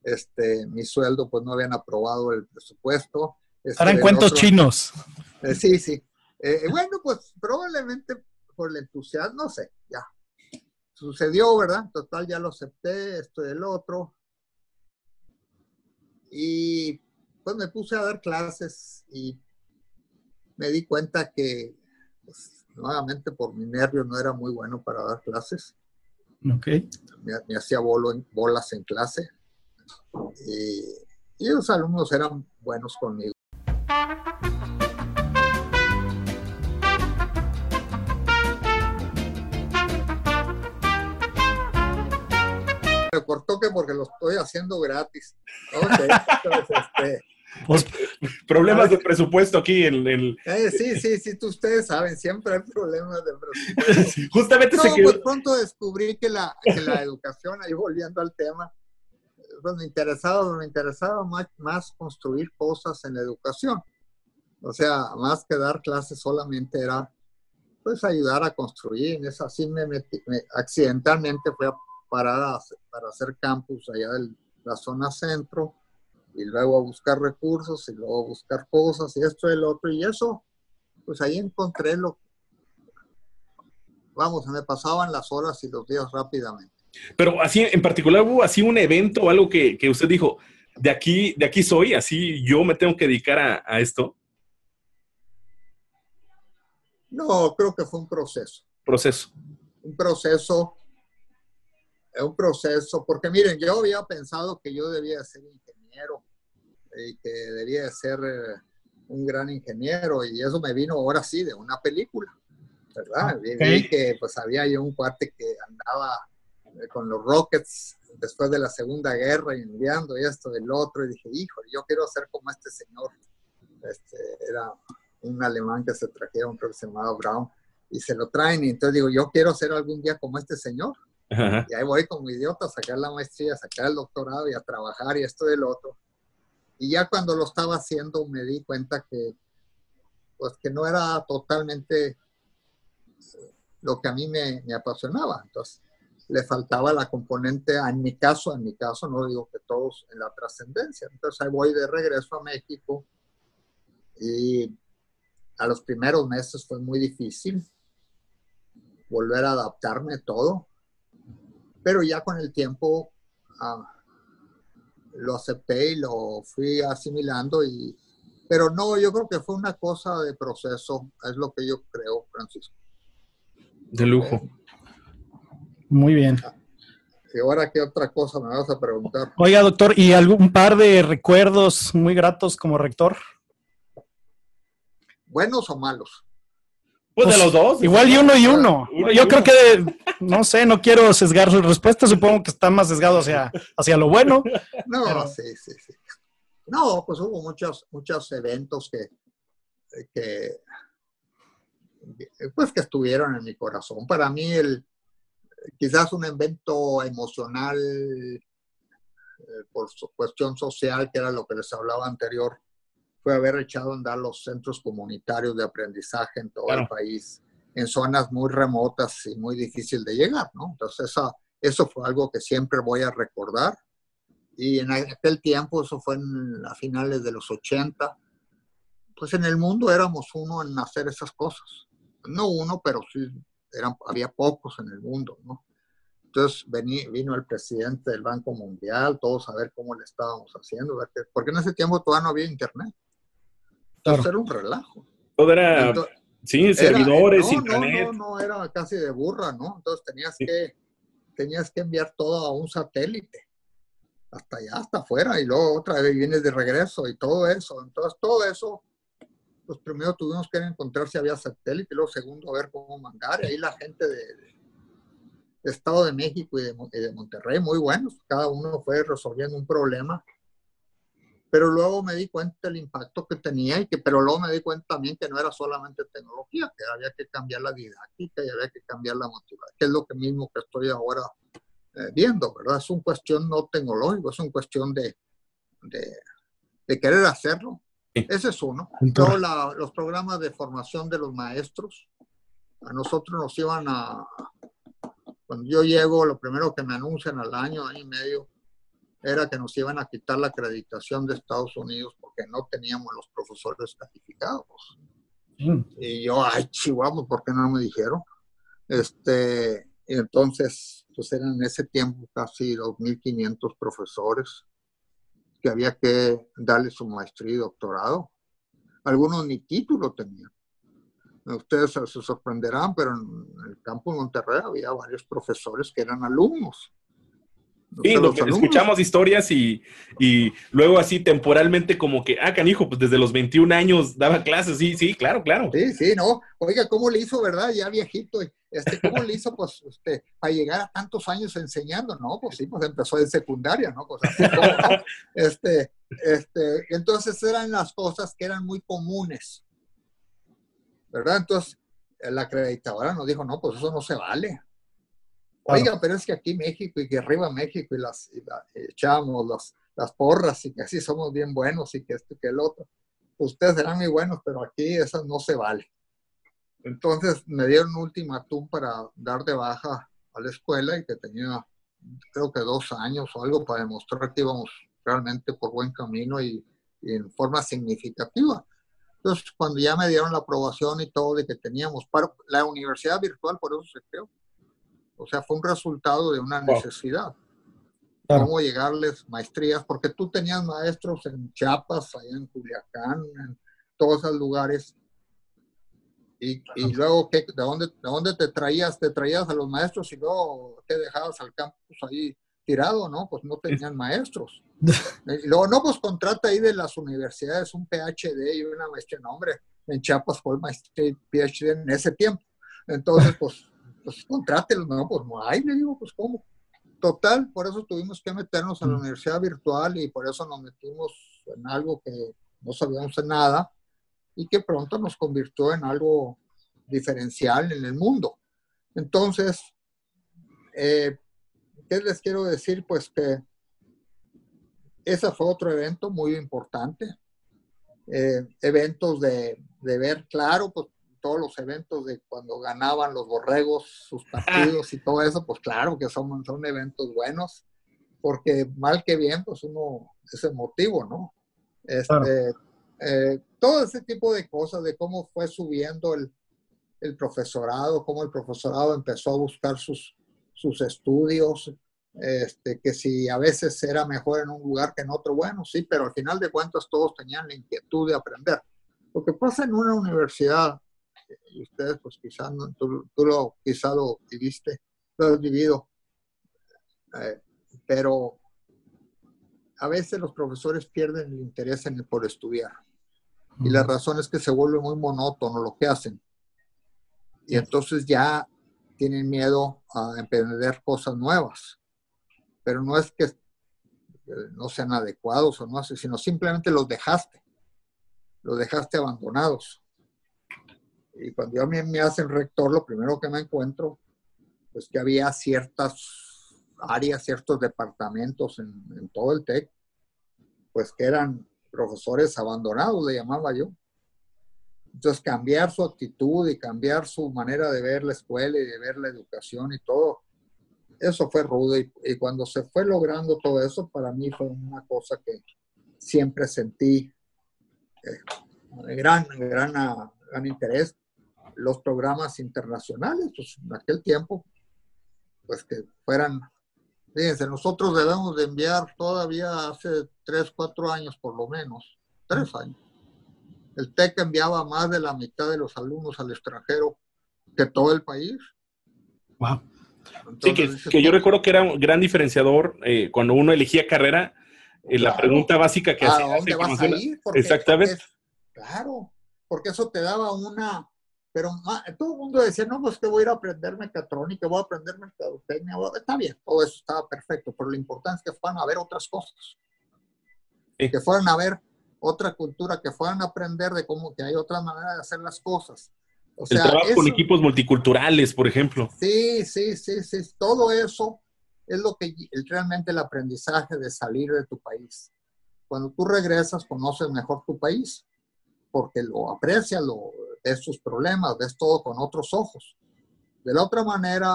este, mi sueldo pues no habían aprobado el presupuesto. Este, Harán cuentos otro- chinos. eh, sí, sí. Eh, bueno, pues probablemente por el entusiasmo, no sé, ya. Sucedió, ¿verdad? Total, ya lo acepté, esto y el otro. Y pues me puse a dar clases y me di cuenta que, pues, nuevamente por mi nervio no era muy bueno para dar clases. Ok. Me, me hacía bolo en- bolas en clase. Y, y los alumnos eran buenos conmigo. Haciendo gratis. Ok, entonces, este, Pues, Problemas de presupuesto aquí en el... eh, sí, sí, sí, tú- ustedes saben, siempre hay problemas de presupuesto. Justamente No, se quedó... pues pronto descubrí que la, que la educación, ahí volviendo al tema, pues me interesaba, me interesaba más, más construir cosas en la educación. O sea, más que dar clases solamente era, pues, ayudar a construir. En eso así me metí, me- accidentalmente fui a hacer- para hacer campus allá de la zona centro y luego a buscar recursos y luego a buscar cosas y esto y el otro. Y eso, pues ahí encontré lo, vamos, me pasaban las horas y los días rápidamente. Pero así, en particular, hubo así un evento o algo que, que usted dijo, de aquí, de aquí soy, así yo me tengo que dedicar a, a esto. No, creo que fue un proceso. Proceso. Un proceso, un proceso, porque miren, yo había pensado que yo debía ser ingeniero y que debía ser eh, un gran ingeniero y eso me vino ahora sí de una película, ¿verdad? Vi que pues había yo un cuate que andaba eh, con los Rockets después de la Segunda Guerra y enviando esto del otro y dije, hijo, yo quiero ser como este señor. Este, era un alemán que se trajeron, creo que se llamaba Brown, y se lo traen y entonces digo, yo quiero ser algún día como este señor. Y ahí voy como idiota a sacar la maestría, a sacar el doctorado y a trabajar y esto del otro. Y ya cuando lo estaba haciendo me di cuenta que, pues que no era totalmente lo que a mí me, me apasionaba. Entonces, le faltaba la componente, en mi caso, en mi caso, no digo que todos en la trascendencia. Entonces ahí voy de regreso a México y a los primeros meses fue muy difícil volver a adaptarme todo, pero ya con el tiempo ah, lo acepté y lo fui asimilando y pero no, yo creo que fue una cosa de proceso, es lo que yo creo, Francisco. De lujo. Muy bien. Y ahora, ¿qué otra cosa me vas a preguntar? Oiga, doctor, ¿y algún par de recuerdos muy gratos como rector? ¿Buenos o malos? Pues, de los dos. Igual y uno y uno. Yo creo que, no sé, no quiero sesgar su respuesta, supongo que está más sesgado hacia, hacia lo bueno. No, sí, sí, sí. No, pues hubo muchos, muchos eventos que, que, pues que estuvieron en mi corazón. Para mí el, quizás un evento emocional eh, por su cuestión social, que era lo que les hablaba anterior, fue haber echado a andar los centros comunitarios de aprendizaje en todo el país, en zonas muy remotas y muy difícil de llegar, ¿no? Entonces, eso fue algo que siempre voy a recordar. Y en aquel tiempo, eso fue en, a finales de los 80, pues en el mundo éramos uno en hacer esas cosas. No uno, pero sí eran, había pocos en el mundo, ¿no? Entonces vino el presidente del Banco Mundial, todos a ver cómo le estábamos haciendo, porque en ese tiempo todavía no había internet. Entonces era un relajo. Todo era, sí, servidores, internet. No, no, no, era casi de burra, ¿no? Entonces tenías, que, tenías que enviar todo a un satélite, hasta allá, hasta afuera, y luego otra vez vienes de regreso y todo eso. Entonces todo eso pues primero tuvimos que encontrar si había satélite, y luego segundo a ver cómo mandar, y ahí la gente de, Estado de México y de, Monterrey, muy buenos, cada uno fue resolviendo un problema, pero luego me di cuenta del impacto que tenía, y que, pero luego me di cuenta también que no era solamente tecnología, que había que cambiar la didáctica y había que cambiar la motivación, que es lo que mismo que estoy ahora eh, viendo, ¿verdad? Es una cuestión no tecnológica, es una cuestión de, de, de querer hacerlo, ese es uno. Todos los programas de formación de los maestros, a nosotros nos iban a... Cuando yo llego, lo primero que me anuncian al año, año y medio, era que nos iban a quitar la acreditación de Estados Unidos porque no teníamos los profesores calificados. Y yo, ay, chihuahua, ¿por qué no me dijeron? Este, y entonces, pues eran en ese tiempo casi 2.500 profesores que había que darle su maestría y doctorado. Algunos ni título tenían. Ustedes se sorprenderán, pero en el campo de Monterrey había varios profesores que eran alumnos. Sí, lo que escuchamos historias y, y, luego así temporalmente como que, ah, canijo, pues desde los 21 años daba clases, sí, sí, claro, claro. Sí, sí, no. Oiga, ¿cómo le hizo, verdad? Ya viejito, este, ¿cómo le hizo, pues, este, a llegar a tantos años enseñando? No, pues sí, pues empezó en secundaria, ¿no? Pues así este, este, entonces eran las cosas que eran muy comunes, ¿verdad? Entonces, la acreditadora nos dijo, no, pues eso no se vale. Oiga, pero es que aquí México y que arriba México y las echamos las, las porras y que así somos bien buenos y que esto y que el otro. Ustedes serán muy buenos, pero aquí eso no se vale. Entonces me dieron un ultimátum para dar de baja a la escuela y que tenía creo que dos años o algo para demostrar que íbamos realmente por buen camino y, y en forma significativa. Entonces, cuando ya me dieron la aprobación y todo de que teníamos, para, la universidad virtual por eso se creó. O sea, fue un resultado de una necesidad. Cómo llegarles maestrías, porque tú tenías maestros en Chiapas, allá en Culiacán, en todos esos lugares. Y, y luego, ¿qué, de, dónde, ¿de dónde te traías? Te traías a los maestros y luego te dejabas al campus ahí tirado, ¿no? Pues no tenían maestros. Y luego, no, pues contrata ahí de las universidades un PhD y una maestría. No, hombre, en Chiapas fue maestría PhD en ese tiempo. Entonces, pues, pues contrátelo, no, pues no hay, le digo, pues cómo. Total, por eso tuvimos que meternos a la universidad virtual y por eso nos metimos en algo que no sabíamos nada y que pronto nos convirtió en algo diferencial en el mundo. Entonces, eh, ¿qué les quiero decir? Pues que ese fue otro evento muy importante. Eh, eventos de, de, ver claro, pues todos los eventos de cuando ganaban los borregos, sus partidos y todo eso, pues claro que son, son eventos buenos, porque mal que bien, pues uno es emotivo, ¿no? Este, eh, todo ese tipo de cosas, de cómo fue subiendo el, el profesorado, cómo el profesorado empezó a buscar sus, sus estudios, este, que si a veces era mejor en un lugar que en otro, bueno, sí, pero al final de cuentas todos tenían la inquietud de aprender. Lo que pasa en una universidad, y ustedes pues quizás tú, lo, quizá lo viviste, lo has vivido, eh, pero a veces los profesores pierden el interés en el, por estudiar. Y la razón es que se vuelve muy monótono lo que hacen. Y entonces ya tienen miedo a emprender cosas nuevas. Pero no es que no sean adecuados o no, sino simplemente los dejaste. Los dejaste abandonados. Y cuando yo a mí me hacen rector, lo primero que me encuentro, pues que había ciertas áreas, ciertos departamentos en, en todo el TEC, pues que eran profesores abandonados, le llamaba yo. Entonces, cambiar su actitud y cambiar su manera de ver la escuela y de ver la educación y todo, eso fue rudo. Y, cuando se fue logrando todo eso, para mí fue una cosa que siempre sentí eh, gran, gran, gran interés. Los programas internacionales, pues en aquel tiempo, pues que fueran Fíjense, nosotros debemos de enviar todavía hace tres, cuatro años por lo menos, tres años. El TEC enviaba más de la mitad de los alumnos al extranjero que todo el país. Wow. sí, que, yo recuerdo que era un gran diferenciador eh, cuando uno elegía carrera, eh, la pregunta básica que hacía. ¿A dónde vas a ir? Exactamente. claro, porque eso te daba una, pero todo el mundo decía, no, pues que voy a ir a aprender mecatrónica, voy a aprender mercadotecnia, está bien, todo eso estaba perfecto, pero lo importante es que fueran a ver otras cosas, que fueran a ver otra cultura, que fueran a aprender de cómo que hay otra manera de hacer las cosas. O sea, el trabajo con equipos multiculturales, por ejemplo. Sí, sí, sí, sí, todo eso es lo que realmente el aprendizaje de salir de tu país. Cuando tú regresas, conoces mejor tu país, porque lo aprecias, lo, ves sus problemas, ves todo con otros ojos. De la otra manera,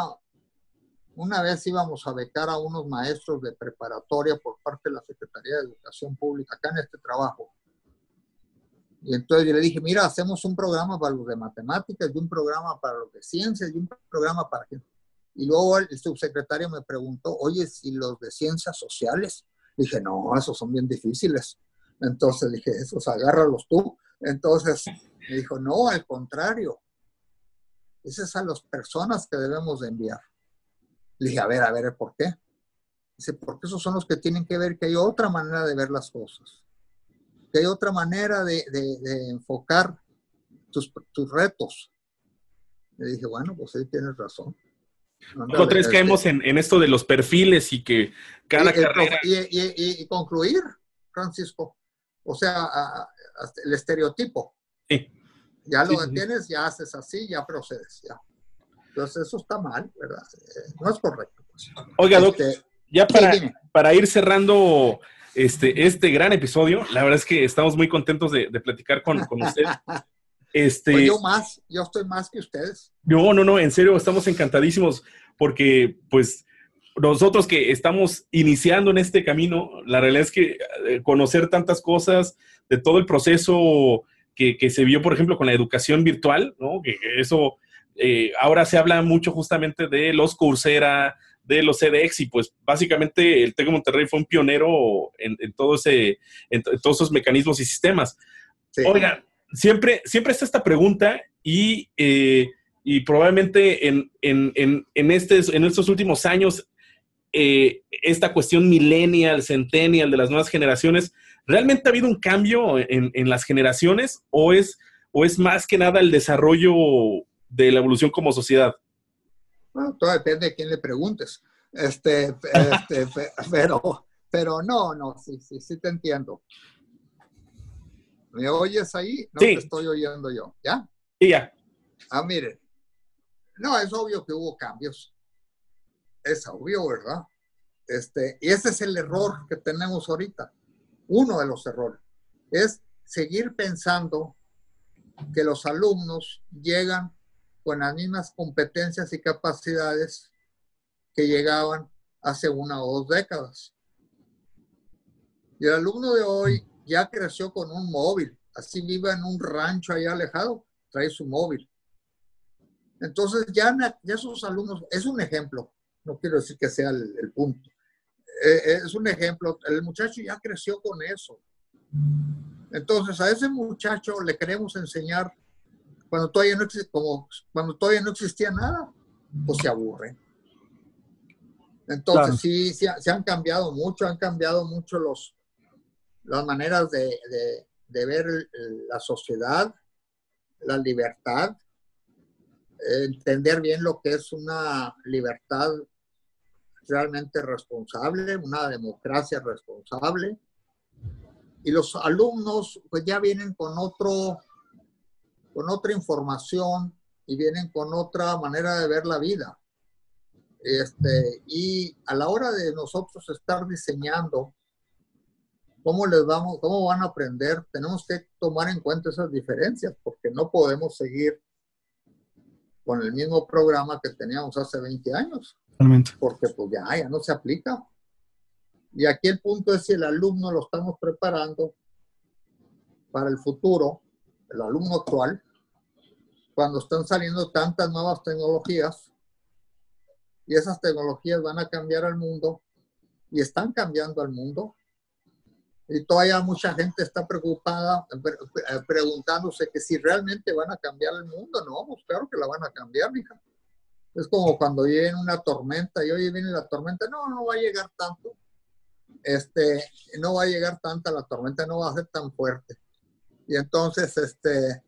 una vez íbamos a becar a unos maestros de preparatoria por parte de la Secretaría de Educación Pública acá en este trabajo. Y entonces yo le dije, mira, hacemos un programa para los de matemáticas y un programa para los de ciencias y un programa para... Y luego el subsecretario me preguntó, oye, ¿y los de ciencias sociales? Dije, no, esos son bien difíciles. Entonces dije, esos agárralos tú. Entonces me dijo, no, al contrario. Esas son las personas que debemos de enviar. Le dije, a ver, a ver, ¿por qué? Dice, porque esos son los que tienen que ver que hay otra manera de ver las cosas. Que hay otra manera de, enfocar tus, retos. Le dije, bueno, pues ahí tienes razón. Otra vez caemos en, esto de los perfiles y que cada carrera... Y, concluir, Francisco. O sea, el estereotipo. Sí. Ya lo tienes, ya haces así, ya procedes, ya. Entonces eso está mal, ¿verdad? Eh, no es correcto. Pues. Oiga, doctor, este, ya para, para, ir cerrando este, este gran episodio, la verdad es que estamos muy contentos de, platicar con, con usted. Este, pues yo más, yo estoy más que ustedes. No, no, no, en serio, estamos encantadísimos porque pues nosotros que estamos iniciando en este camino, la realidad es que eh, conocer tantas cosas de todo el proceso que, se vio, por ejemplo, con la educación virtual, ¿no? Que eso, eh, ahora se habla mucho justamente de los Coursera, de los CDX y pues básicamente el TEC Monterrey fue un pionero en, todo ese, en, todos esos mecanismos y sistemas. Oiga, siempre, siempre está esta pregunta y, eh, y probablemente en, en, en, estos últimos años eh, esta cuestión millennial, centennial de las nuevas generaciones, ¿realmente ha habido un cambio en, en las generaciones o es, o es más que nada el desarrollo de la evolución como sociedad? Bueno, todo depende de quién le preguntes. Este, este pero, pero no, no, sí, sí, sí te entiendo. ¿Me oyes ahí? No te estoy oyendo yo, ¿ya? Sí, ya. Ah, mire. No, es obvio que hubo cambios. Es obvio, ¿verdad? Este, y ese es el error que tenemos ahorita. Uno de los errores es seguir pensando que los alumnos llegan con las mismas competencias y capacidades que llegaban hace una o dos décadas. Y el alumno de hoy ya creció con un móvil, así vive en un rancho ahí alejado, trae su móvil. Entonces ya, ya esos alumnos, es un ejemplo, no quiero decir que sea el, punto, es un ejemplo, el muchacho ya creció con eso. Entonces a ese muchacho le queremos enseñar cuando todavía no, como, cuando todavía no existía nada, pues se aburre. Entonces sí, se han cambiado mucho, han cambiado mucho los, las maneras de, de, ver la sociedad, la libertad, entender bien lo que es una libertad realmente responsable, una democracia responsable. Y los alumnos pues ya vienen con otro con otra información y vienen con otra manera de ver la vida. Este, y a la hora de nosotros estar diseñando cómo les vamos, cómo van a aprender, tenemos que tomar en cuenta esas diferencias, porque no podemos seguir con el mismo programa que teníamos hace 20 años. Porque pues ya, ya no se aplica. Y aquí el punto es si el alumno lo estamos preparando para el futuro el alumno actual, cuando están saliendo tantas nuevas tecnologías, y esas tecnologías van a cambiar al mundo, y están cambiando al mundo, y todavía mucha gente está preocupada, eh, preguntándose que si realmente van a cambiar el mundo. No, pues claro que la van a cambiar, hija. Es como cuando viene una tormenta y hoy viene la tormenta. No, no va a llegar tanto. Este, no va a llegar tanta la tormenta, no va a ser tan fuerte. Y entonces, este,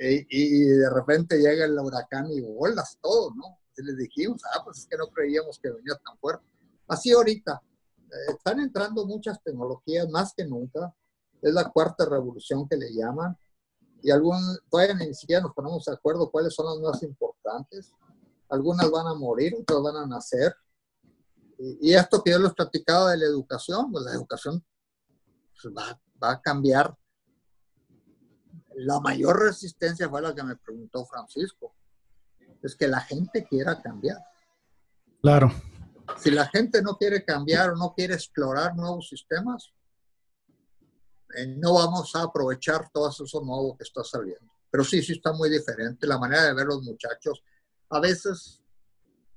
y, de repente llega el huracán y bolas todo, ¿no? Y les dijimos, ah, pues es que no creíamos que venía tan fuerte. Así ahorita, eh, están entrando muchas tecnologías más que nunca. Es la cuarta revolución que le llaman. Y algún, todavía ni siquiera nos ponemos de acuerdo cuáles son las más importantes. Algunas van a morir, otras van a nacer. Y, y esto que yo les platicaba de la educación, pues la educación pues, va, va a cambiar la mayor resistencia fue la que me preguntó Francisco. Es que la gente quiera cambiar. Claro. Si la gente no quiere cambiar o no quiere explorar nuevos sistemas, eh, no vamos a aprovechar todo eso nuevo que está saliendo. Pero sí, sí está muy diferente la manera de ver los muchachos. A veces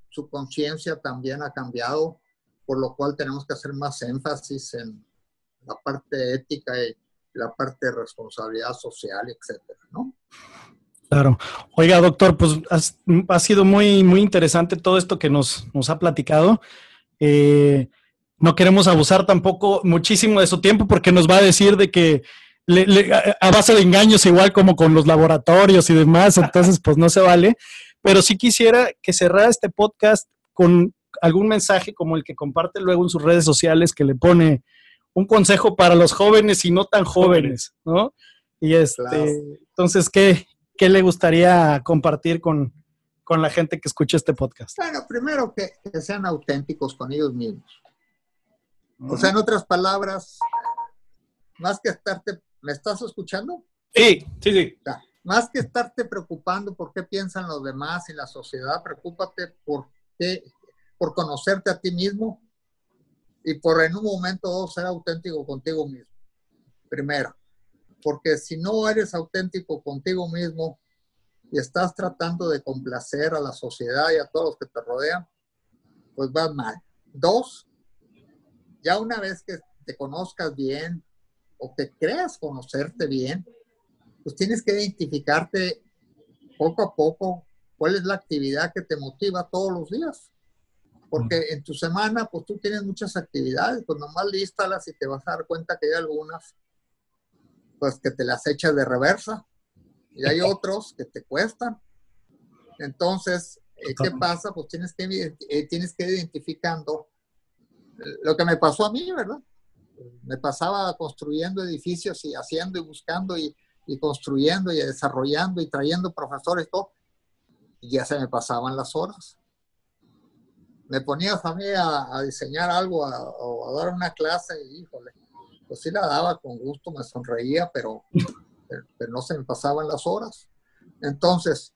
su conciencia también ha cambiado, por lo cual tenemos que hacer más énfasis en la parte ética y la parte de responsabilidad social, etcétera, ¿no? Claro. Oiga, doctor, pues ha sido muy, muy interesante todo esto que nos, nos ha platicado. Eh, no queremos abusar tampoco muchísimo de su tiempo porque nos va a decir de que a base de engaños, igual como con los laboratorios y demás, entonces pues no se vale. Pero sí quisiera que cerrara este podcast con algún mensaje como el que comparte luego en sus redes sociales que le pone un consejo para los jóvenes y no tan jóvenes, ¿no? Y este, entonces, ¿qué, ¿qué le gustaría compartir con, con la gente que escucha este podcast? Bueno, primero que, sean auténticos con ellos mismos. O sea, en otras palabras, más que estarte, ¿me estás escuchando? Sí, sí, sí. más que estarte preocupando por qué piensan los demás y la sociedad, preocúpate por qué, por conocerte a ti mismo y por en un momento ser auténtico contigo mismo. Primero. porque si no eres auténtico contigo mismo y estás tratando de complacer a la sociedad y a todos los que te rodean, pues vas mal. Dos, ya una vez que te conozcas bien o que creas conocerte bien, pues tienes que identificarte poco a poco cuál es la actividad que te motiva todos los días. Porque en tu semana, pues tú tienes muchas actividades, pues nomás lístalas y te vas a dar cuenta que hay algunas, pues que te las echas de reversa y hay otros que te cuestan. Entonces, eh, ¿qué pasa? Pues tienes que, eh, tienes que ir identificando lo que me pasó a mí, ¿verdad? Me pasaba construyendo edificios y haciendo y buscando y, construyendo y desarrollando y trayendo profesores, todo, y ya se me pasaban las horas. Me ponía a a, diseñar algo o a dar una clase y, híjole, pues sí la daba con gusto, me sonreía, pero, pero no se me pasaban las horas. Entonces,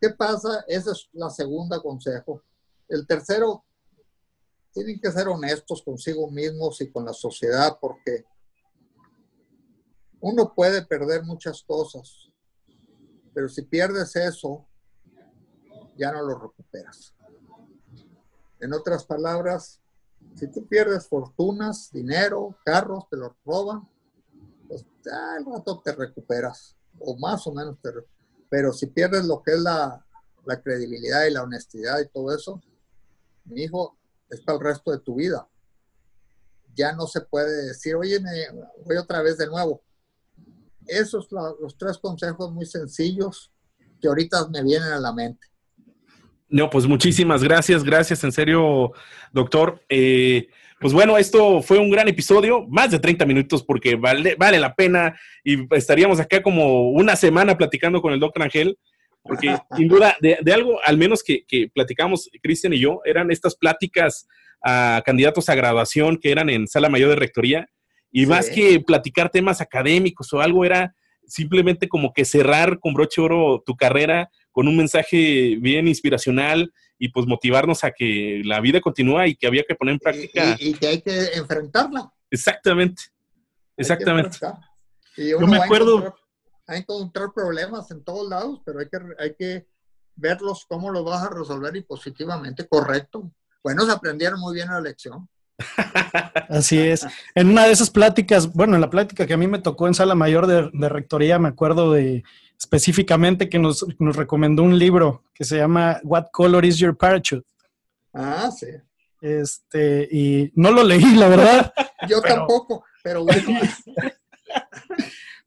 ¿qué pasa? Ese es la segunda consejo. El tercero, tienen que ser honestos consigo mismos y con la sociedad porque uno puede perder muchas cosas, pero si pierdes eso, ya no lo recuperas. En otras palabras, si tú pierdes fortunas, dinero, carros, te los roban, pues al rato te recuperas, o más o menos te Pero si pierdes lo que es la, la credibilidad y la honestidad y todo eso, mi hijo, es para el resto de tu vida. Ya no se puede decir, oye, me voy otra vez de nuevo. Esos son los tres consejos muy sencillos que ahorita me vienen a la mente. No, pues muchísimas gracias, gracias en serio, doctor. Eh, pues bueno, esto fue un gran episodio, más de 30 minutos porque vale, vale la pena y estaríamos acá como una semana platicando con el doctor Ángel porque sin duda, de, algo al menos que, platicamos Cristian y yo, eran estas pláticas a candidatos a graduación que eran en sala mayor de rectoría, y más que platicar temas académicos o algo, era simplemente como que cerrar con broche oro tu carrera con un mensaje bien inspiracional y pues motivarnos a que la vida continúa y que había que poner en práctica. Y, que hay que enfrentarla. Exactamente, exactamente. Yo me acuerdo a encontrar problemas en todos lados, pero hay que, hay que verlos cómo los vas a resolver y positivamente, correcto. Bueno, se aprendieron muy bien la lección. Así es. En una de esas pláticas, bueno, en la plática que a mí me tocó en sala mayor de, rectoría, me acuerdo de específicamente que nos, nos, recomendó un libro que se llama What Color is Your Parachute? Ah, sí. Este, y no lo leí, la verdad. Yo tampoco, pero bueno.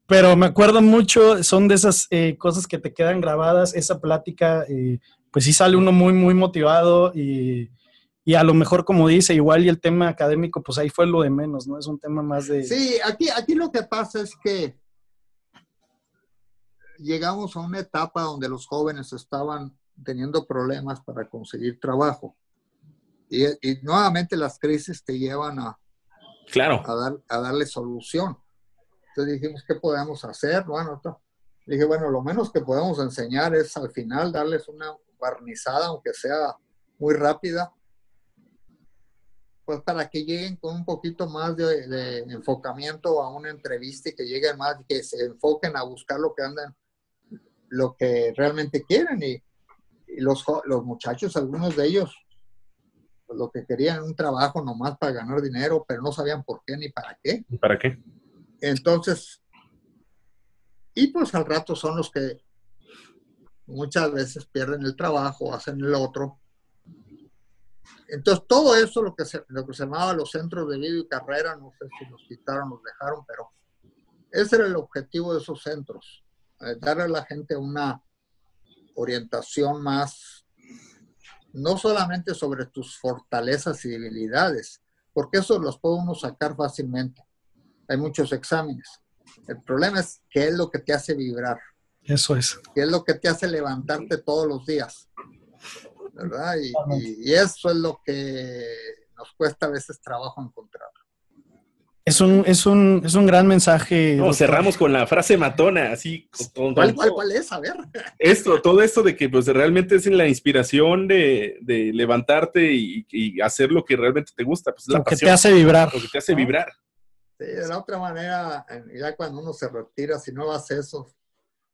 Pero me acuerdo mucho, son de esas eh, cosas que te quedan grabadas, esa plática, eh, pues sí sale uno muy, muy motivado y, a lo mejor, como dice, igual y el tema académico, pues ahí fue lo de menos, ¿no? Es un tema más de... Sí, aquí, aquí lo que pasa es que llegamos a una etapa donde los jóvenes estaban teniendo problemas para conseguir trabajo. Y, nuevamente las crisis te llevan a, claro. a, dar, a darle solución. Entonces dijimos, ¿qué podemos hacer? Bueno, dije, bueno, lo menos que podemos enseñar es al final darles una barnizada, aunque sea muy rápida, pues para que lleguen con un poquito más de, enfocamiento a una entrevista y que lleguen más, que se enfoquen a buscar lo que andan, lo que realmente quieren. Y, los, los muchachos, algunos de ellos, pues lo que querían un trabajo nomás para ganar dinero, pero no sabían por qué ni para qué. ¿Para qué? Entonces, y pues al rato son los que muchas veces pierden el trabajo, hacen el otro. Entonces, todo eso, lo que se, lo que se llamaba los centros de vida y carrera, no sé si los quitaron, los dejaron, pero ese era el objetivo de esos centros, eh, darle a la gente una orientación más, no solamente sobre tus fortalezas y debilidades, porque eso los puede uno sacar fácilmente, hay muchos exámenes. El problema es qué es lo que te hace vibrar. Eso es. ¿Qué es lo que te hace levantarte todos los días? ¿Verdad? Y, eso es lo que nos cuesta a veces trabajo encontrar. Es un, es un, es un gran mensaje. cerramos con la frase matona, así. ¿Cuál, cuál, es? A ver. Esto, todo esto de que pues realmente es la inspiración de, levantarte y, hacer lo que realmente te gusta. Pues, lo que te hace vibrar. Lo que te hace vibrar. De la otra manera, ya cuando uno se retira, si no hace eso,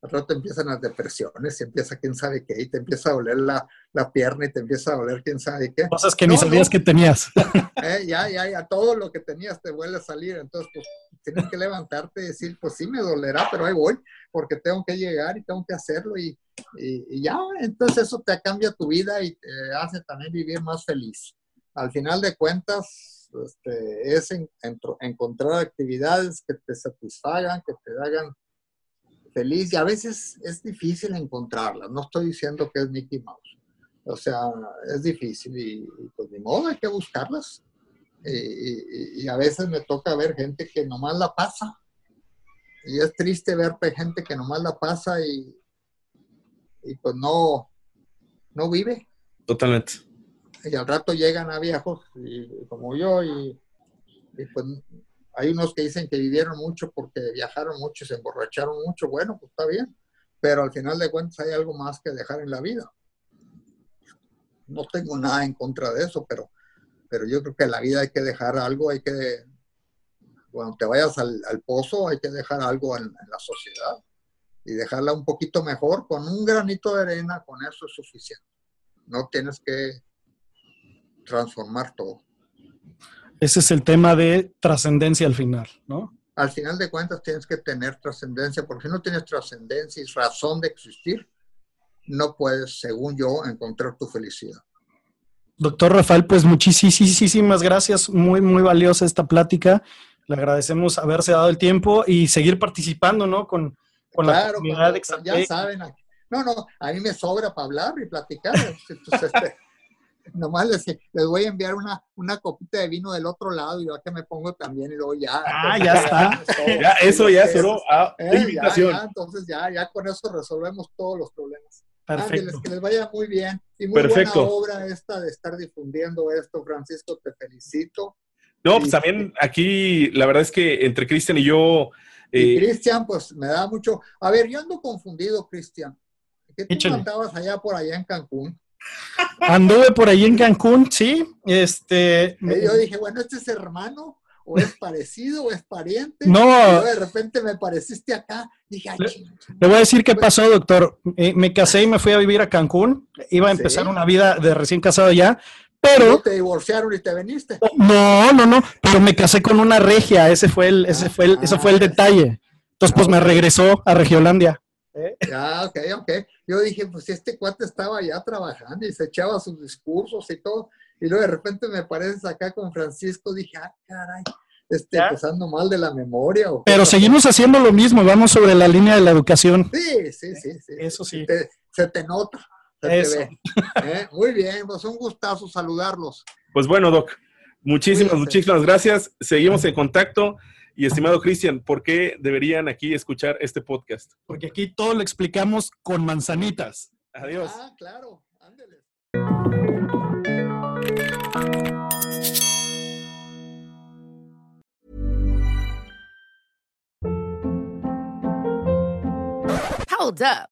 al rato empiezan las depresiones y empieza quién sabe qué, y te empieza a doler la, la pierna y te empieza a doler quién sabe qué. Cosas que ni sabías que tenías. Eh, ya, ya, ya, todo lo que tenías te vuelve a salir, entonces pues tienes que levantarte y decir, pues sí me dolerá, pero ahí voy, porque tengo que llegar y tengo que hacerlo y, y, ya, entonces eso te cambia tu vida y te hace también vivir más feliz. Al final de cuentas, este, es encontrar actividades que te satisfagan, que te hagan feliz y a veces es difícil encontrarlas. No estoy diciendo que es Mickey Mouse. O sea, es difícil y, pues ni modo, hay que buscarlas. Y, a veces me toca ver gente que nomás la pasa. Y es triste ver gente que nomás la pasa y, y pues no, no vive. Totalmente. Y al rato llegan a viejos y, como yo y, pues hay unos que dicen que vivieron mucho porque viajaron mucho se emborracharon mucho. Bueno, pues está bien. Pero al final de cuentas hay algo más que dejar en la vida. No tengo nada en contra de eso, pero, pero yo creo que en la vida hay que dejar algo, hay que, cuando te vayas al, pozo, hay que dejar algo en, la sociedad y dejarla un poquito mejor, con un granito de arena, con eso es suficiente. No tienes que transformar todo. Ese es el tema de trascendencia al final, ¿no? Al final de cuentas tienes que tener trascendencia, porque si no tienes trascendencia y razón de existir, no puedes, según yo, encontrar tu felicidad. Doctor Rafael, pues muchísimas gracias, muy, muy valiosa esta plática. Le agradecemos haberse dado el tiempo y seguir participando, ¿no? Con, con la comunidad de Ya saben, no, no, a mí me sobra para hablar y platicar. Entonces, este, nomás les, les, voy a enviar una, una copita de vino del otro lado y yo que me pongo también y luego ya. Ah, ya está. ya, eso ya solo a eh, invitación. entonces ya, ya con eso resolvemos todos los problemas. Perfecto. que les vaya muy bien. Y muy Perfecto. buena obra esta de estar difundiendo esto, Francisco, te felicito. No, pues también aquí la verdad es que entre Cristian y yo... Eh, Cristian, pues me da mucho... A ver, yo ando confundido, Cristian. ¿Qué tú allá por allá en Cancún? Anduve por ahí en Cancún, sí. Este. Yo dije, bueno, este es hermano, o es parecido, o es pariente. No. de repente me pareciste acá. Dije, le, voy a decir qué pasó, doctor. Eh, me casé y me fui a vivir a Cancún. Iba a empezar una vida de recién casado ya. Pero. te divorciaron y te viniste? No, no, no. Pero me casé con una regia. Ese fue el, ese fue el, ese fue el ah, detalle. Entonces, pues me regresó a Regiolandia. ¿Eh? Ya, ok, ok. Yo dije, pues este cuate estaba ya trabajando y se echaba sus discursos y todo. Y luego de repente me apareces acá con Francisco. Dije, ah, caray, este, empezando mal de la memoria. Pero seguimos haciendo lo mismo, vamos sobre la línea de la educación. Sí, sí, sí. sí Eso sí. se te nota. Se Eso. Te ve. ¿Eh? Muy bien, pues un gustazo saludarlos. Pues bueno, Doc, muchísimas, muchísimas gracias. Seguimos en contacto. Y estimado Cristian, ¿por qué deberían aquí escuchar este podcast? Porque aquí todo lo explicamos con manzanitas. Adiós. Ah, claro. Ándale. Hold up.